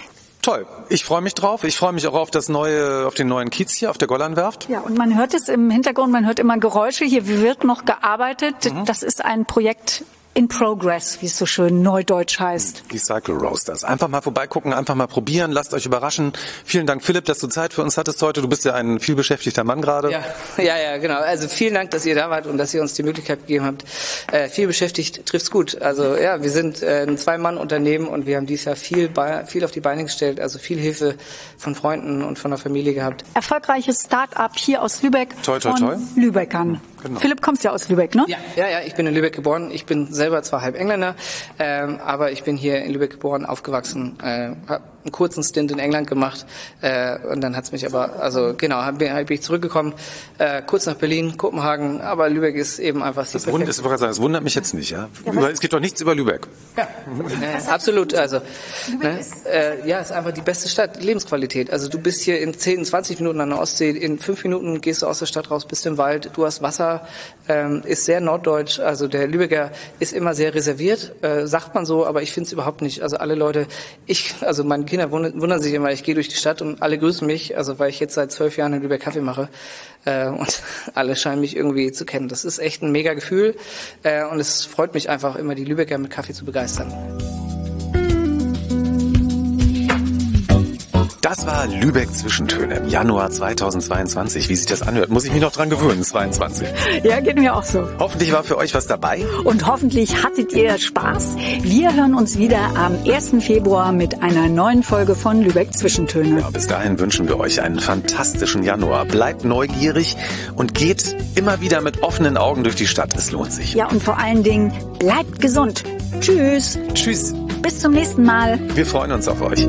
Toll. Ich freue mich drauf. Ich freue mich auch auf das neue, auf den neuen Kiez hier auf der Gollernwerft. Ja, und man hört es im Hintergrund, man hört immer Geräusche. Hier wird noch gearbeitet. Das ist ein Projekt in progress, wie es so schön neudeutsch heißt. Die Cycle Roasters. Einfach mal vorbeigucken, einfach mal probieren, lasst euch überraschen. Vielen Dank, Philipp, dass du Zeit für uns hattest heute. Du bist ja ein vielbeschäftigter Mann gerade. Ja, <laughs> ja, ja, genau. Also vielen Dank, dass ihr da wart und dass ihr uns die Möglichkeit gegeben habt. Äh, viel beschäftigt trifft's gut. Also ja, wir sind äh, ein Zwei-Mann-Unternehmen und wir haben dieses Jahr viel, viel auf die Beine gestellt, also viel Hilfe von Freunden und von der Familie gehabt. Erfolgreiches Start-up hier aus Lübeck Toi, toi, von toi. Lübeckern. Genau. Philipp, kommst ja aus Lübeck, ne? Ja, ja, ja, ich bin in Lübeck geboren. Ich bin selber zwar halb Engländer, ähm, aber ich bin hier in Lübeck geboren, aufgewachsen, äh, habe einen kurzen Stint in England gemacht äh, und dann hat's mich aber, also genau, hab, hab ich zurückgekommen, äh, kurz nach Berlin, Kopenhagen, aber Lübeck ist eben einfach Das, wund, gerade sagen, das wundert mich jetzt nicht. Ja? Über, es gibt doch nichts über Lübeck. Äh, absolut, also ne, äh, ja, ist einfach die beste Stadt, Lebensqualität. Also du bist hier in 10, 20 Minuten an der Ostsee, in fünf Minuten gehst du aus der Stadt raus, bist im Wald, du hast Wasser, ähm, ist sehr norddeutsch. Also der Lübecker ist immer sehr reserviert, äh, sagt man so, aber ich finde es überhaupt nicht. Also alle Leute, ich, also mein Kinder wundern, sich immer, ich gehe durch die Stadt und alle grüßen mich, also weil ich jetzt seit zwölf Jahren in Lübeck Kaffee mache. Äh, und <laughs> alle scheinen mich irgendwie zu kennen. Das ist echt ein mega Gefühl äh, und es freut mich einfach immer, die Lübecker mit Kaffee zu begeistern. Das war Lübeck Zwischentöne im Januar 2022. Wie sich das anhört, muss ich mich noch dran gewöhnen, 22. Ja, geht mir auch so. Hoffentlich war für euch was dabei. Und hoffentlich hattet ihr Spaß. Wir hören uns wieder am 1. Februar mit einer neuen Folge von Lübeck Zwischentöne. Ja, bis dahin wünschen wir euch einen fantastischen Januar. Bleibt neugierig und geht immer wieder mit offenen Augen durch die Stadt. Es lohnt sich. Ja, und vor allen Dingen bleibt gesund. Tschüss. Tschüss. Bis zum nächsten Mal. Wir freuen uns auf euch.